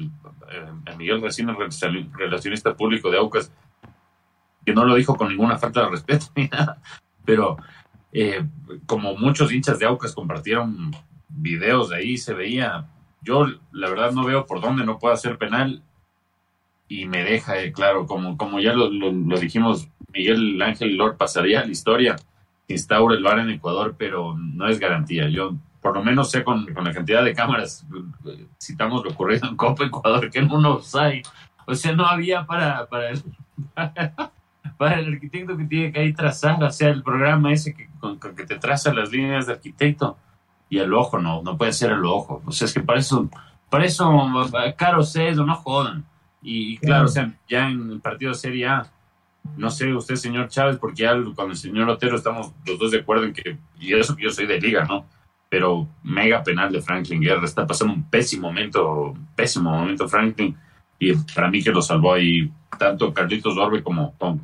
Miguel Racine, relacionista público de Aucas, que no lo dijo con ninguna falta de respeto ni nada, pero eh, como muchos hinchas de Aucas compartieron videos de ahí, se veía yo la verdad no veo por dónde no pueda ser penal y me deja, eh, claro, como, como ya lo, dijimos, Miguel Ángel Lord pasaría la historia, instaura el VAR en Ecuador, pero no es garantía. Yo por lo menos sé con, la cantidad de cámaras, citamos lo ocurrido en Copa Ecuador, que en uno hay, o sea, no había para, para, el, para el arquitecto que tiene que ir trazando, o sea, el programa ese que, con que te traza las líneas de arquitecto y el ojo no, no puede ser el ojo. O sea, es que para eso, para eso, caro cedo, no jodan. Y, claro, o sea, ya en el partido Serie A, no sé usted, señor Chávez, porque ya con el señor Otero estamos los dos de acuerdo en que, y eso que yo soy de liga, ¿no? Pero mega penal de Franklin Guerra, está pasando un pésimo momento, pésimo momento Franklin, y para mí que lo salvó ahí tanto Carlitos Orbe como Tom.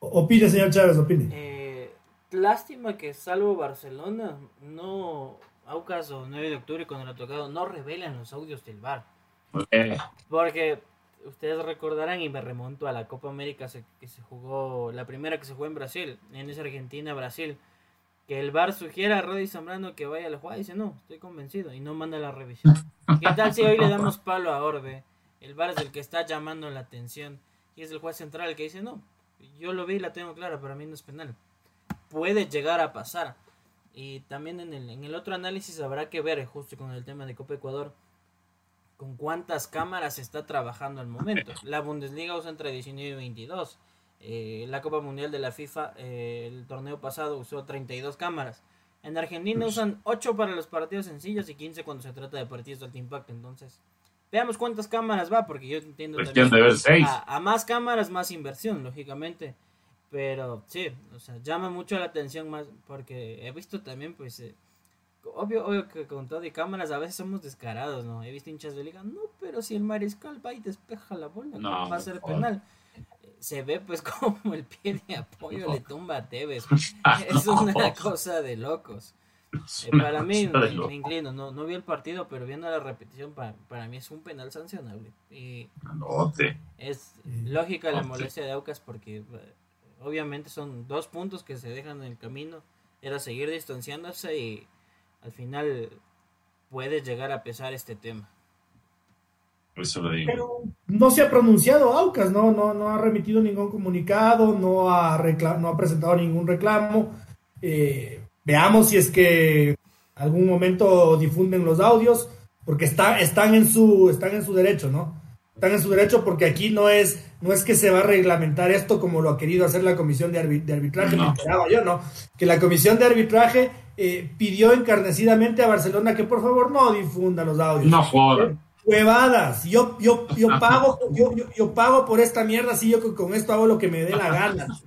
Opine, señor Chávez, opine. Eh, lástima que salvo Barcelona, no, Aucas o 9 de octubre cuando lo ha tocado, no revelan los audios del bar. Porque ustedes recordarán, y me remonto a la Copa América que se jugó, la primera que se jugó en Brasil, en esa Argentina-Brasil, que el bar sugiera a Roddy Zambrano que vaya a la jugada y dice, no, estoy convencido, y no manda la revisión. ¿Qué tal si hoy le damos palo a Orbe? El bar es el que está llamando la atención, y es el juez central el que dice, no, yo lo vi y la tengo clara, para mí no es penal puede llegar a pasar. Y también en el, en el otro análisis habrá que ver, justo con el tema de Copa Ecuador, con cuántas cámaras está trabajando al momento. La Bundesliga usa entre 19 y 22. Eh, la Copa Mundial de la FIFA, eh, el torneo pasado, usó 32 cámaras. En Argentina usan 8 para los partidos sencillos y 15 cuando se trata de partidos de alto impacto. Entonces, veamos cuántas cámaras va, porque yo entiendo también, a, más cámaras, más inversión, lógicamente. Pero sí, o sea, llama mucho la atención más porque he visto también, pues, eh, obvio, obvio que con todo y cámaras a veces somos descarados, ¿no? He visto hinchas de liga, no, pero si el mariscal va y despeja la bola, no, va a ser penal. Se ve pues como el pie de apoyo le tumba a Tevez. es una cosa de locos. Eh, para mí, me, inclino, no, no vi el partido, pero viendo la repetición, para, para mí es un penal sancionable. Y es lógica la molestia de Aucas porque eh, obviamente son dos puntos que se dejan en el camino. Era seguir distanciándose y al final puede llegar a pesar este tema. Pero no se ha pronunciado Aucas, ¿no? No, no ha remitido ningún comunicado, no ha, no ha presentado ningún reclamo. Eh, veamos si es que algún momento difunden los audios, porque está, están, en su, están en su derecho, ¿no? están en su derecho porque aquí no es, no es que se va a reglamentar esto como lo ha querido hacer la comisión de, arbitraje, me yo, ¿no? Que la comisión de arbitraje eh, pidió encarnecidamente a Barcelona que por favor no difunda los audios. No joder. Huevadas, yo, yo, yo pago, yo, yo, pago por esta mierda, si yo con, esto hago lo que me dé la gana.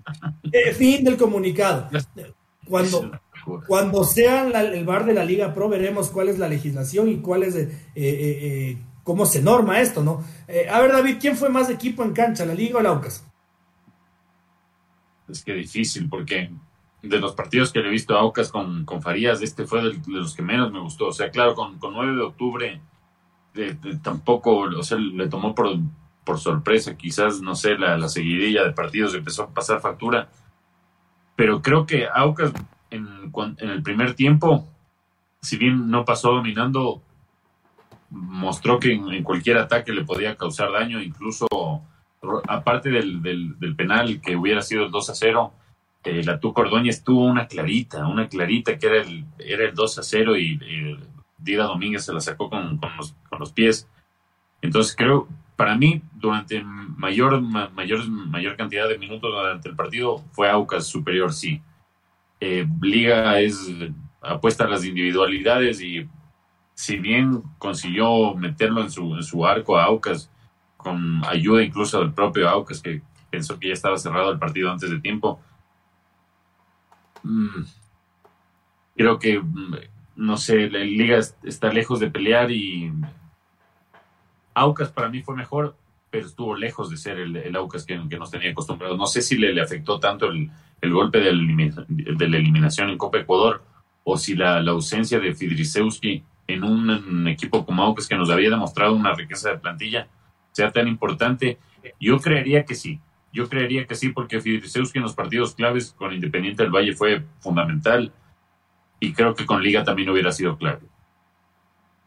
Eh, fin del comunicado. Cuando, cuando sea el bar de la Liga Pro, veremos cuál es la legislación y cuál es eh, cómo se norma esto, ¿no? Eh, a ver, David, ¿quién fue más equipo en cancha, la Liga o la Aucas? Es que difícil, porque de los partidos que le he visto a Aucas con, con Farías, este fue de, los que menos me gustó. O sea, claro, con, con 9 de octubre tampoco, o sea, le tomó por, por sorpresa, quizás, no sé, la, la seguidilla de partidos empezó a pasar factura. Pero creo que Aucas en, en el primer tiempo, si bien no pasó dominando, mostró que en, cualquier ataque le podía causar daño, incluso aparte del, del, penal que hubiera sido el 2 a 0, eh, la Tuca Ordóñez tuvo una clarita, una clarita que era el, era el 2 a 0 y Dida Domínguez se la sacó con, con, los, los pies. Entonces creo, para mí, durante mayor, mayor, mayor cantidad de minutos durante el partido fue Aucas superior, sí. Eh, Liga es apuesta a las individualidades y si bien consiguió meterlo en su, en su arco a Aucas, con ayuda incluso del propio Aucas, que pensó que ya estaba cerrado el partido antes de tiempo, mm, creo que, mm, no sé, la liga está lejos de pelear y Aucas para mí fue mejor, pero estuvo lejos de ser el, Aucas que, nos tenía acostumbrados. No sé si le, afectó tanto el, golpe de la, eliminación en Copa Ecuador o si la, ausencia de Fidrisewski en un, equipo como Aucas que nos había demostrado una riqueza de plantilla sea tan importante. Yo creería que sí. Yo creería que sí, porque Fidrisewski en los partidos claves con Independiente del Valle fue fundamental y creo que con Liga también hubiera sido clave.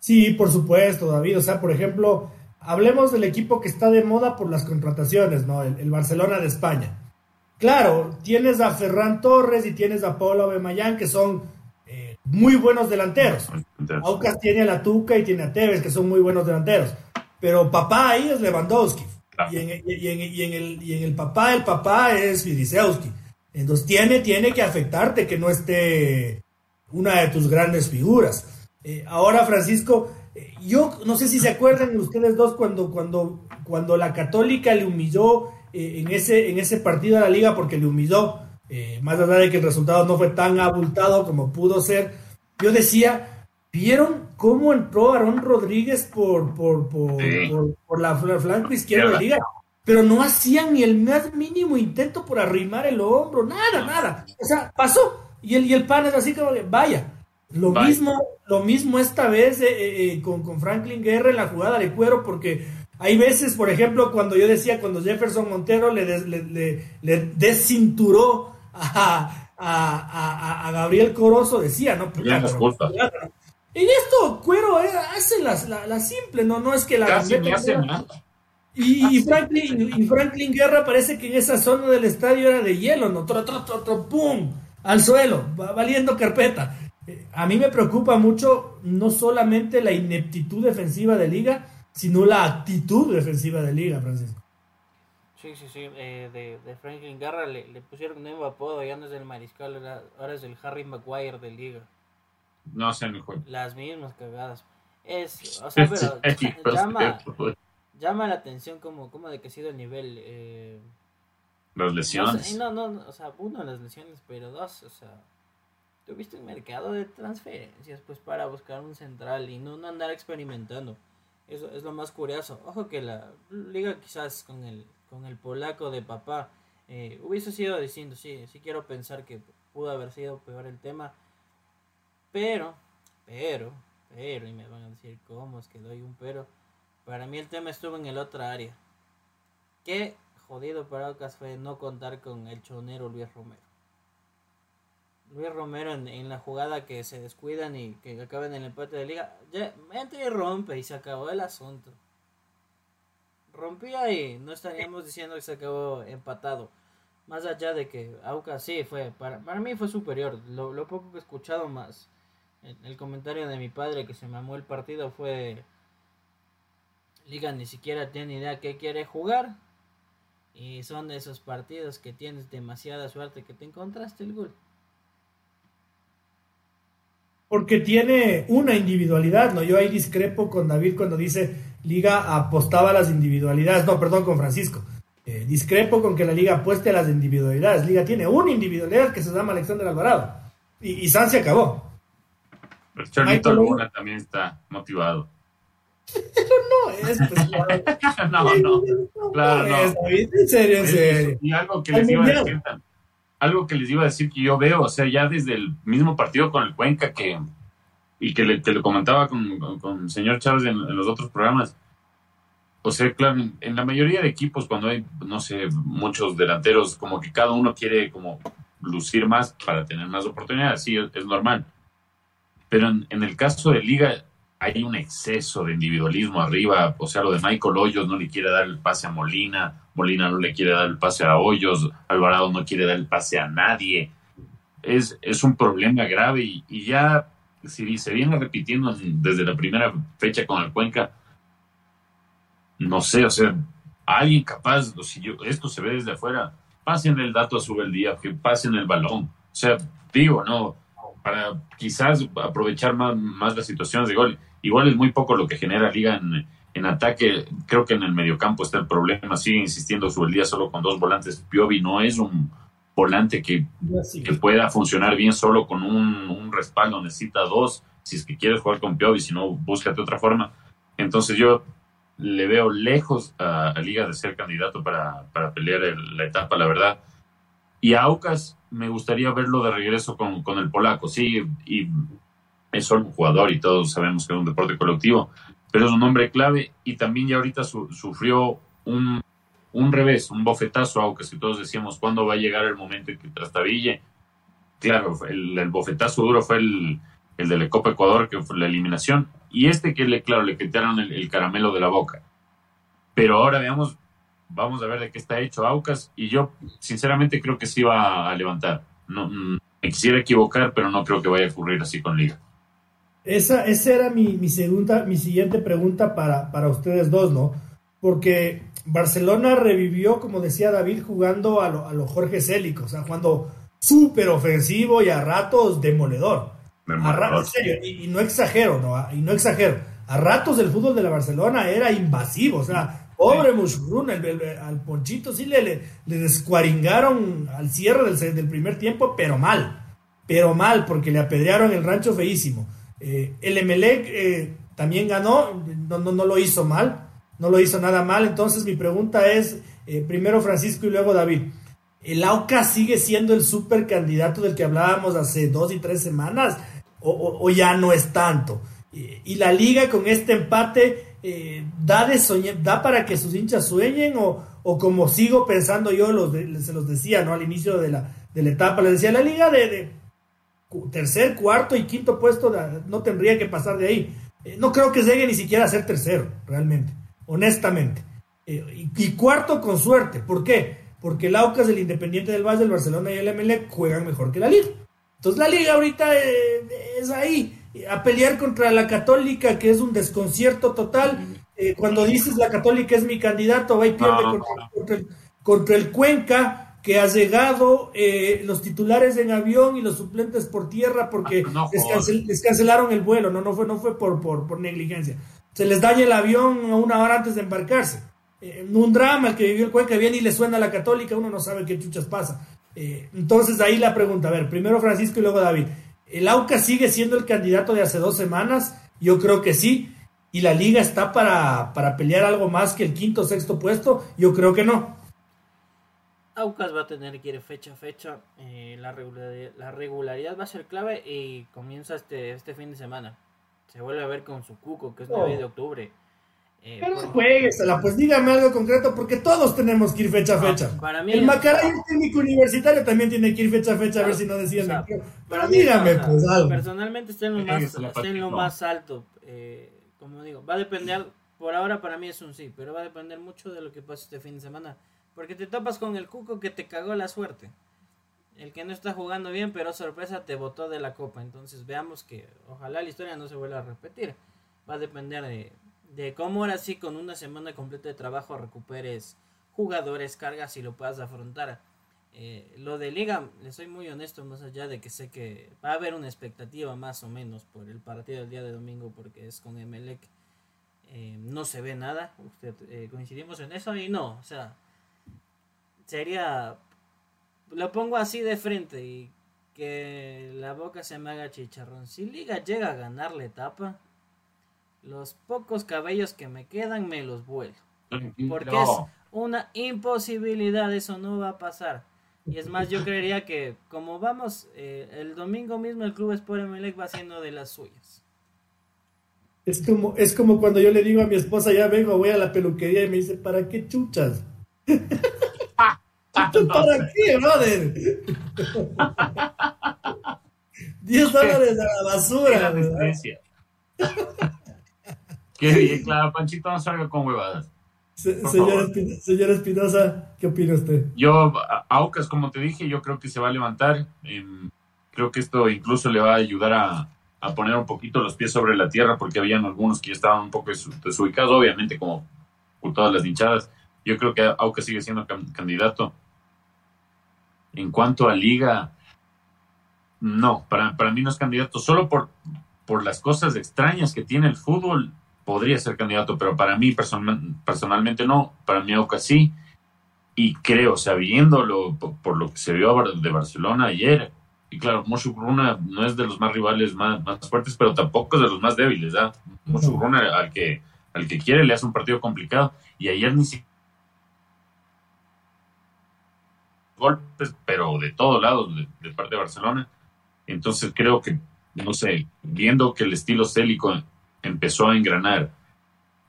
Sí, por supuesto, David. O sea, por ejemplo, hablemos del equipo que está de moda por las contrataciones, ¿no? El, Barcelona de España. Claro, tienes a Ferran Torres y tienes a Pablo Bemayán, que son eh, muy buenos delanteros. Aucas tiene a la Tuca y tiene a Tevez, que son muy buenos delanteros. Pero papá ahí es Lewandowski. Y, en, el, y en el papá, el papá es Vidisewski. Entonces tiene, tiene que afectarte que no esté una de tus grandes figuras. Eh, ahora, Francisco, yo no sé si se acuerdan ustedes dos cuando, cuando, cuando la Católica le humilló eh, en, ese, en ese partido a la liga porque le humilló, más allá de que el resultado no fue tan abultado como pudo ser, yo decía, ¿vieron cómo entró Aaron Rodríguez por, por, por, por, la flanco izquierdo de la liga? Pero no hacían ni el más mínimo intento por arrimar el hombro, nada, nada. O sea, pasó. Y el, y el pan es así como, vaya, lo mismo, lo mismo esta vez eh, eh, eh, con, Franklin Guerra en la jugada de cuero, porque hay veces, por ejemplo, cuando yo decía, cuando Jefferson Montero le, le, descinturó a, a, Gabriel Corozo, decía, ¿no? En esto, Cuero hace la, simple, ¿no? No es que la... Y, Franklin, y Franklin Guerra parece que en esa zona del estadio era de hielo, ¿no? Tro, ¡Pum! Al suelo, valiendo carpeta a mí me preocupa mucho no solamente la ineptitud defensiva de Liga, sino la actitud defensiva de Liga, Francisco. Sí, sí, sí. Eh, de, Franklin Garra le, pusieron un nuevo apodo, ya no es del Mariscal, ahora es el Harry Maguire de Liga. No sé, mejor. Las mismas cagadas. Es, o sea, pero llama, llama la atención como, como de que ha sido el nivel. Eh, las lesiones. No, no, no, o sea, uno, las lesiones, pero dos, o sea tuviste un mercado de transferencias pues para buscar un central y no, andar experimentando. Eso es lo más curioso. Ojo que la liga quizás con el, con el polaco de papá eh, hubiese sido diciendo, sí, sí quiero pensar que pudo haber sido peor el tema. Pero, pero, pero, y me van a decir cómo es que doy un pero. Para mí el tema estuvo en el otra área. Qué jodido para Ocas fue no contar con el chonero Luis Romero. Luis Romero en, la jugada que se descuidan y que acaban en el empate de liga, ya entra y rompe y se acabó el asunto. Rompía y no estaríamos diciendo que se acabó empatado. Más allá de que Aucas sí fue, para, para mí fue superior. Lo, lo poco que he escuchado más, el, el, comentario de mi padre que se mamó el partido fue, Liga ni siquiera tiene idea qué quiere jugar. Y son de esos partidos que tienes demasiada suerte que te encontraste el gol porque tiene una individualidad, ¿no? Yo ahí discrepo con David cuando dice Liga apostaba a las individualidades, no, perdón, con Francisco. Eh, discrepo con que la Liga apueste a las individualidades. Liga tiene una individualidad que se llama Alexander Alvarado. Y, y San se acabó. Pero Charlito Luna también está motivado. Pero no es, pues, no, no, claro, no. en serio, en serio. Y algo que les iba a decir algo que les iba a decir que yo veo, o sea, ya desde el mismo partido con el Cuenca que y que le, te lo comentaba con, con, señor Chávez en, los otros programas. O sea, claro, en, la mayoría de equipos, cuando hay, no sé, muchos delanteros, como que cada uno quiere como lucir más para tener más oportunidades, sí, es, normal. Pero en, el caso de Liga hay un exceso de individualismo arriba, o sea, lo de Michael Hoyos no le quiere dar el pase a Molina, Molina no le quiere dar el pase a Hoyos, Alvarado no quiere dar el pase a nadie. Es, es un problema grave y, ya si se viene repitiendo desde la primera fecha con el Cuenca, no sé, o sea, alguien capaz, si yo, esto se ve desde afuera, pasen el dato a el día, que pasen el balón. O sea, digo, no, para quizás aprovechar más, más las situaciones de gol. Igual es muy poco lo que genera Liga en, en ataque. Creo que en el mediocampo está el problema. Sigue insistiendo el día solo con dos volantes. Piovi no es un volante que, que pueda funcionar bien solo con un, un, respaldo. Necesita dos. Si es que quieres jugar con Piovi, si no, búscate otra forma. Entonces yo le veo lejos a, Liga de ser candidato para, para pelear la etapa, la verdad. Y a Aucas me gustaría verlo de regreso con, con el polaco, sí, y es solo un jugador y todos sabemos que es un deporte colectivo, pero es un hombre clave y también ya ahorita sufrió un, un revés, un bofetazo a Aucas y todos decíamos cuándo va a llegar el momento en que trastabille. Claro, el, el bofetazo duro fue el, el de la Copa Ecuador, que fue la eliminación, y este que le, claro, le quitaron el, caramelo de la boca. Pero ahora veamos, vamos a ver de qué está hecho Aucas, y yo sinceramente creo que sí va a levantar. No, me quisiera equivocar, pero no creo que vaya a ocurrir así con Liga. Esa, esa era mi, mi, segunda, mi siguiente pregunta para, para ustedes dos, ¿no? Porque Barcelona revivió, como decía David, jugando a lo, a lo Jorge Célico, o sea, jugando súper ofensivo y a ratos demoledor. A ratos, serio, y, no exagero, ¿no? Y no exagero. A ratos el fútbol de la Barcelona era invasivo, o sea, pobre Mushrun, al Ponchito sí le, le, descuaringaron al cierre del, del, primer tiempo, pero mal, pero mal, porque le apedrearon el rancho feísimo. Eh, el Emelec eh, también ganó, no, no, no, lo hizo mal, no lo hizo nada mal, entonces mi pregunta es, eh, primero Francisco y luego David. ¿El AUCA sigue siendo el super candidato del que hablábamos hace dos y tres semanas? o, ya no es tanto. Y, la liga con este empate eh, da, de da para que sus hinchas sueñen o, o como sigo pensando yo, se los decía ¿no? al inicio de la, de la etapa, les decía, la liga de, tercer, cuarto y quinto puesto no tendría que pasar de ahí. Eh, no creo que llegue ni siquiera a ser tercero, realmente, honestamente. Eh, y, cuarto con suerte. ¿Por qué? Porque el Aucas, el Independiente del Valle, el Barcelona y el ML juegan mejor que la liga. Entonces la liga ahorita eh, es ahí, a pelear contra la católica, que es un desconcierto total. Eh, cuando dices la católica es mi candidato, va y pierde contra, el, Cuenca, que ha llegado eh, los titulares en avión y los suplentes por tierra porque ah, les, cancelaron el vuelo, no, no fue, no fue por, por, por negligencia. Se les daña el avión una hora antes de embarcarse. un drama el que vivió el Cuenca, viene y le suena a la católica, uno no sabe qué chuchas pasa. Eh, entonces ahí la pregunta, a ver, primero Francisco y luego David. ¿El AUCA sigue siendo el candidato de hace dos semanas? Yo creo que sí. ¿Y la liga está para, para pelear algo más que el quinto o sexto puesto? Yo creo que no. Aucas va a tener que ir fecha a fecha. Eh, la, regularidad, la, regularidad, va a ser clave y comienza este, este fin de semana. Se vuelve a ver con su cuco, que es 9 de octubre. Eh, pero jueguesela, pues dígame algo concreto, porque todos tenemos que ir fecha a fecha. el Macaray técnico universitario también tiene que ir fecha a fecha, a ver si no decían. pero dígame, pues algo. Personalmente está en lo más, está en lo más alto. Eh, como digo, va a depender, por ahora para mí es un sí, pero va a depender mucho de lo que pase este fin de semana. Porque te topas con el cuco que te cagó la suerte. El que no está jugando bien, pero sorpresa te botó de la copa. Entonces veamos que ojalá la historia no se vuelva a repetir. Va a depender de de cómo ahora sí con una semana completa de trabajo recuperes jugadores, cargas y lo puedas afrontar. Eh, lo de liga, le soy muy honesto, más allá de que sé que va a haber una expectativa más o menos por el partido del día de domingo porque es con Emelec. Eh, no se ve nada, usted eh, coincidimos en eso y no, o sea, sería, lo pongo así de frente y que la boca se me haga chicharrón. Si Liga llega a ganar la etapa, los pocos cabellos que me quedan me los vuelo. Porque es una imposibilidad, eso no va a pasar. Y es más, yo creería que como vamos, eh, el domingo mismo el Club Sport Emelec va haciendo de las suyas. Es como, es como cuando yo le digo a mi esposa, ya vengo, voy a la peluquería y me dice, ¿para qué chuchas? ¿Para qué, brother? 10 dólares a la basura. Que claro, Panchito no salga con huevadas. señor Espinosa, ¿qué opina usted? Yo, Aucas, como te dije, yo creo que se va a levantar. Em, creo que esto incluso le va a ayudar a, poner un poquito los pies sobre la tierra, porque habían algunos que ya estaban un poco desubicados, obviamente, como todas las hinchadas. Yo creo que Aucas sigue siendo candidato. En cuanto a liga, no, para, para mí no es candidato. Solo por, por las cosas extrañas que tiene el fútbol, podría ser candidato, pero para mí personalmente no. Para mí Aucas sí. Y creo, sabiéndolo por, lo que se vio de Barcelona ayer, y claro, Moshu Bruna no es de los más rivales más, más fuertes, pero tampoco es de los más débiles. ¿ah? Moshu Bruna al que, al que quiere le hace un partido complicado. Y ayer ni siquiera golpes, pero de todos lados, de, parte de Barcelona. Entonces creo que, no sé, viendo que el estilo célico empezó a engranar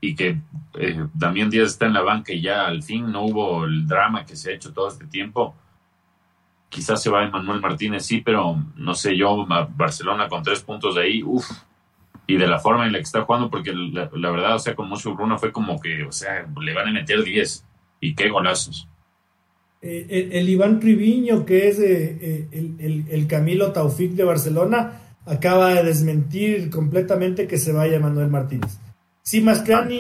y que eh, Damián Díaz está en la banca y ya al fin no hubo el drama que se ha hecho todo este tiempo, quizás se va Emanuel Martínez, sí, pero no sé, yo, Barcelona con tres puntos de ahí, uff, y de la forma en la que está jugando, porque la, verdad, o sea, con Mucho Bruno fue como que, o sea, le van a meter 10 y qué golazos. Eh, el, Iván Triviño, que es eh, eh, el, Camilo Taufik de Barcelona, acaba de desmentir completamente que se vaya Manuel Martínez. Sí, Mascrani.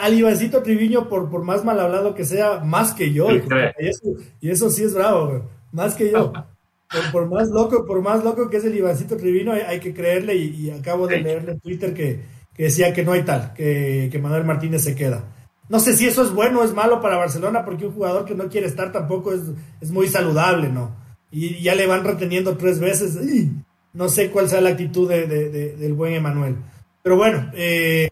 Al Ivancito Triviño, por, por más mal hablado que sea, más que yo. Y eso, sí es bravo, más que yo. Por, más loco, por más loco que es el Ivancito Triviño, hay, que creerle. Y, acabo de leerle en Twitter que, decía que no hay tal, que, que Manuel Martínez se queda. No sé si eso es bueno o es malo para Barcelona, porque un jugador que no quiere estar tampoco es, es muy saludable, ¿no? Y ya le van reteniendo tres veces. no sé cuál sea la actitud de, del buen Emanuel. Pero bueno, eh,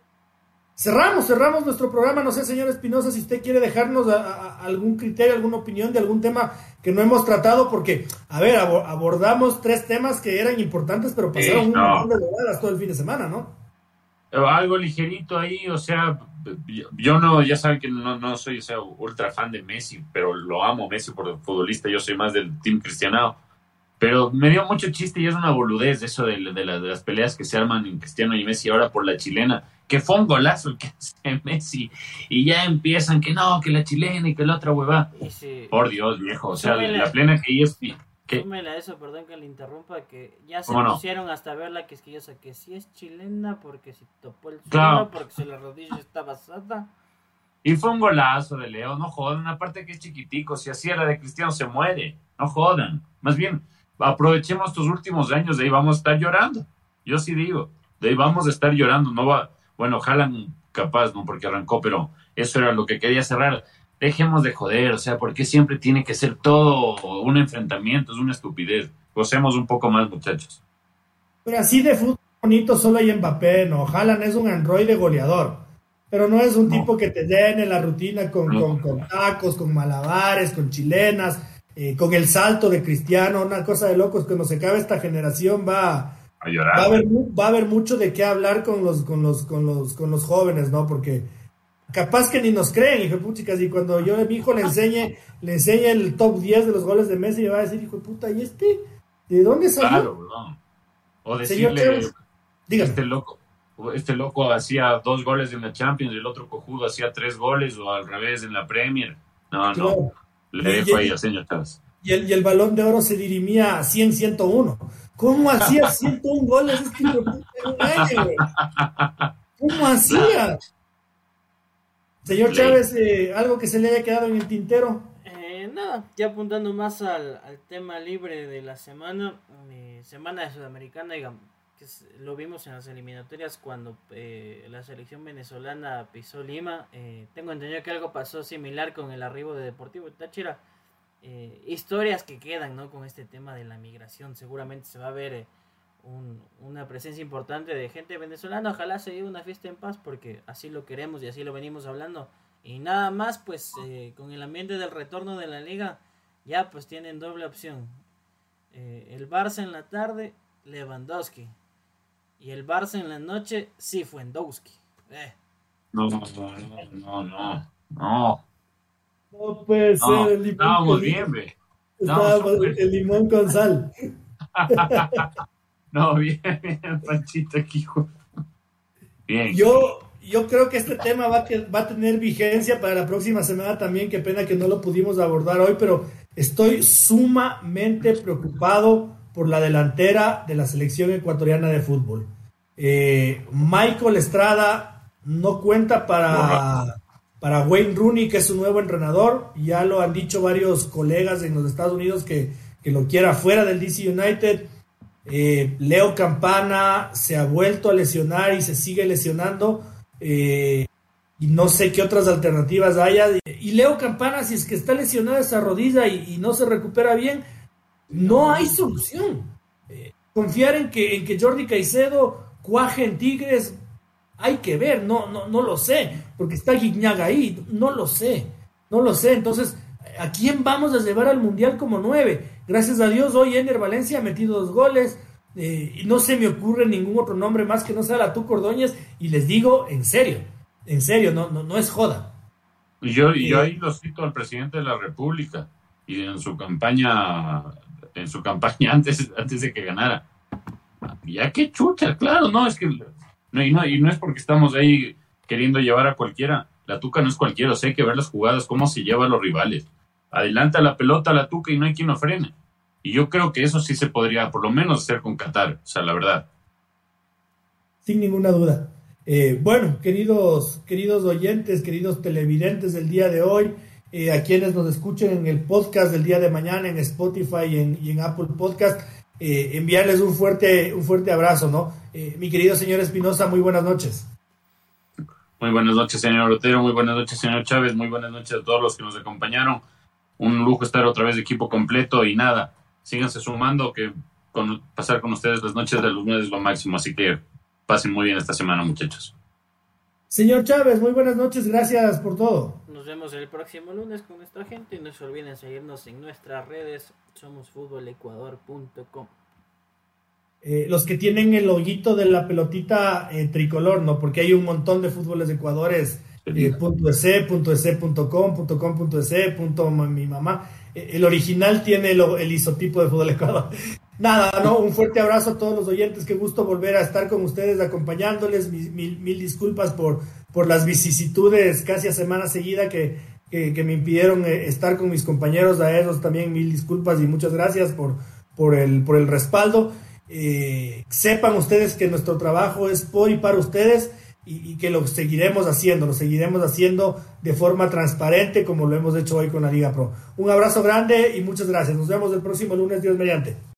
cerramos, cerramos nuestro programa. No sé, señor Espinosa, si usted quiere dejarnos algún criterio, alguna opinión de algún tema que no hemos tratado, porque, a ver, abordamos tres temas que eran importantes, pero pasaron un montón de todo el fin de semana, ¿no? Algo ligerito ahí, o sea, yo no, ya saben que no, no soy o ultra fan de Messi, pero lo amo Messi por futbolista, yo soy más del team cristiano. Pero me dio mucho chiste y es una boludez eso de, de, las peleas que se arman en Cristiano y Messi ahora por la chilena, que fue un golazo el que hace Messi. Y ya empiezan que no, que la chilena y que la otra hueva. Por Dios, viejo. O sea, la plena que ellos Súmela eso, perdón que le interrumpa, que ya se pusieron hasta verla que es que que sí es chilena porque si topó el suelo, porque si la rodilla está basada. Y fue un golazo de Leo, no jodan, aparte que es chiquitico, si así era de Cristiano se muere, no jodan. Más bien, aprovechemos estos últimos años, de ahí vamos a estar llorando. Yo sí digo, de ahí vamos a estar llorando, no va, bueno, ojalá capaz, no porque arrancó, pero eso era lo que quería cerrar dejemos de joder, o sea, ¿por qué siempre tiene que ser todo un enfrentamiento? Es una estupidez. Gocemos un poco más, muchachos. Pero así de fútbol bonito solo hay Mbappé, ¿no? Haaland es un androide goleador, pero no es un tipo que te den en la rutina con, con, tacos, con malabares, con chilenas, eh, con el salto de Cristiano, una cosa de locos. Cuando se acabe esta generación va a llorar. Va a haber, va a haber mucho de qué hablar con los, con los, con los, con los jóvenes, ¿no? Porque capaz que ni nos creen, hijo de puta, y cuando yo a mi hijo le enseñe, le enseñe el top 10 de los goles de Messi, me va a decir, hijo de puta, ¿y este? ¿De dónde salió? Claro, no. O decirle, este loco, este loco hacía dos goles en la Champions y el otro cojudo hacía tres goles, o al revés en la Premier. No, no, le dejo ahí a señor Chávez. Y el, y el balón de oro se dirimía a 100, 101. ¿Cómo hacía 101 goles este hijo de puta? ¿Cómo hacía? Señor Chávez, eh, ¿algo que se le haya quedado en el tintero? Eh, nada, ya apuntando más al, tema libre de la semana, eh, semana de Sudamericana, digamos, que lo vimos en las eliminatorias cuando la selección venezolana pisó Lima. tengo entendido que algo pasó similar con el arribo de Deportivo Táchira. historias que quedan ¿no? con este tema de la migración, seguramente se va a ver una presencia importante de gente venezolana. Ojalá se dé una fiesta en paz porque así lo queremos y así lo venimos hablando. Y nada más, pues eh, con el ambiente del retorno de la liga, ya pues tienen doble opción. Eh, el Barça en la tarde, Lewandowski. Y el Barça en la noche, Sifuendowski. Eh. No, no, no, no, no. No puede ser el limón. bien, el limón con sal. No, bien, bien, Panchito aquí. Bien. Yo, yo creo que este tema va, que, va a tener vigencia para la próxima semana también. Qué pena que no lo pudimos abordar hoy, pero estoy sumamente preocupado por la delantera de la selección ecuatoriana de fútbol. Eh, Michael Estrada no cuenta para, para Wayne Rooney, que es su nuevo entrenador. Ya lo han dicho varios colegas en los Estados Unidos que, que lo quiera fuera del DC United. Eh, Leo Campana se ha vuelto a lesionar y se sigue lesionando. Eh, y no sé qué otras alternativas haya. Y Leo Campana, si es que está lesionada esa rodilla y, no se recupera bien, no hay solución. Eh, confiar en que, en que Jordi Caicedo cuaje en Tigres, hay que ver, no, no, no lo sé, porque está Guignaga ahí, no lo sé, no lo sé. Entonces, ¿a quién vamos a llevar al Mundial como nueve? Gracias a Dios, hoy Ener Valencia ha metido dos goles. Eh, y no se me ocurre ningún otro nombre más que no sea la tú Cordóñez. Y les digo, en serio, en serio, no, no, no es joda. Yo, yo eh, ahí lo cito al presidente de la República y en su campaña, en su campaña antes, antes de que ganara. Ya qué chucha, claro, no, es que no, y, no, y no es porque estamos ahí queriendo llevar a cualquiera. La tuca no es cualquiera, o sea, hay que ver las jugadas, cómo se lleva a los rivales. Adelanta la pelota a la tuca y no hay quien lo frene. Y yo creo que eso sí se podría, por lo menos, hacer con Qatar, o sea, la verdad. Sin ninguna duda. Eh, bueno, queridos, queridos oyentes, queridos televidentes del día de hoy, eh, a quienes nos escuchen en el podcast del día de mañana, en Spotify y en, y en Apple Podcast, eh, enviarles un fuerte, un fuerte abrazo, ¿no? mi querido señor Espinosa, muy buenas noches. Muy buenas noches, señor Otero, muy buenas noches, señor Chávez, muy buenas noches a todos los que nos acompañaron. Un lujo estar otra vez de equipo completo y nada, síganse sumando, que con, pasar con ustedes las noches de los lunes es lo máximo, así que pasen muy bien esta semana, muchachos. Señor Chávez, muy buenas noches, gracias por todo. Nos vemos el próximo lunes con nuestra gente y no se olviden seguirnos en nuestras redes, somosfutbolecuador.com. Eh, los que tienen el loguito de la pelotita eh, tricolor, ¿no? Porque hay un montón de fútboles de Ecuadores, eh, punto .ese, punto .com, punto .com, punto punto mi mamá. El original tiene el isotipo de fútbol Ecuador. Nada, ¿no? Un fuerte abrazo a todos los oyentes. Qué gusto volver a estar con ustedes, acompañándoles. Mil, mil, disculpas por, por las vicisitudes casi a semana seguida que, que, me impidieron eh, estar con mis compañeros a ellos también mil disculpas y muchas gracias por, por, el, por el respaldo. Eh, sepan ustedes que nuestro trabajo es por y para ustedes y, que lo seguiremos haciendo, lo seguiremos haciendo de forma transparente como lo hemos hecho hoy con la Liga Pro. Un abrazo grande y muchas gracias. Nos vemos el próximo lunes, Dios mediante.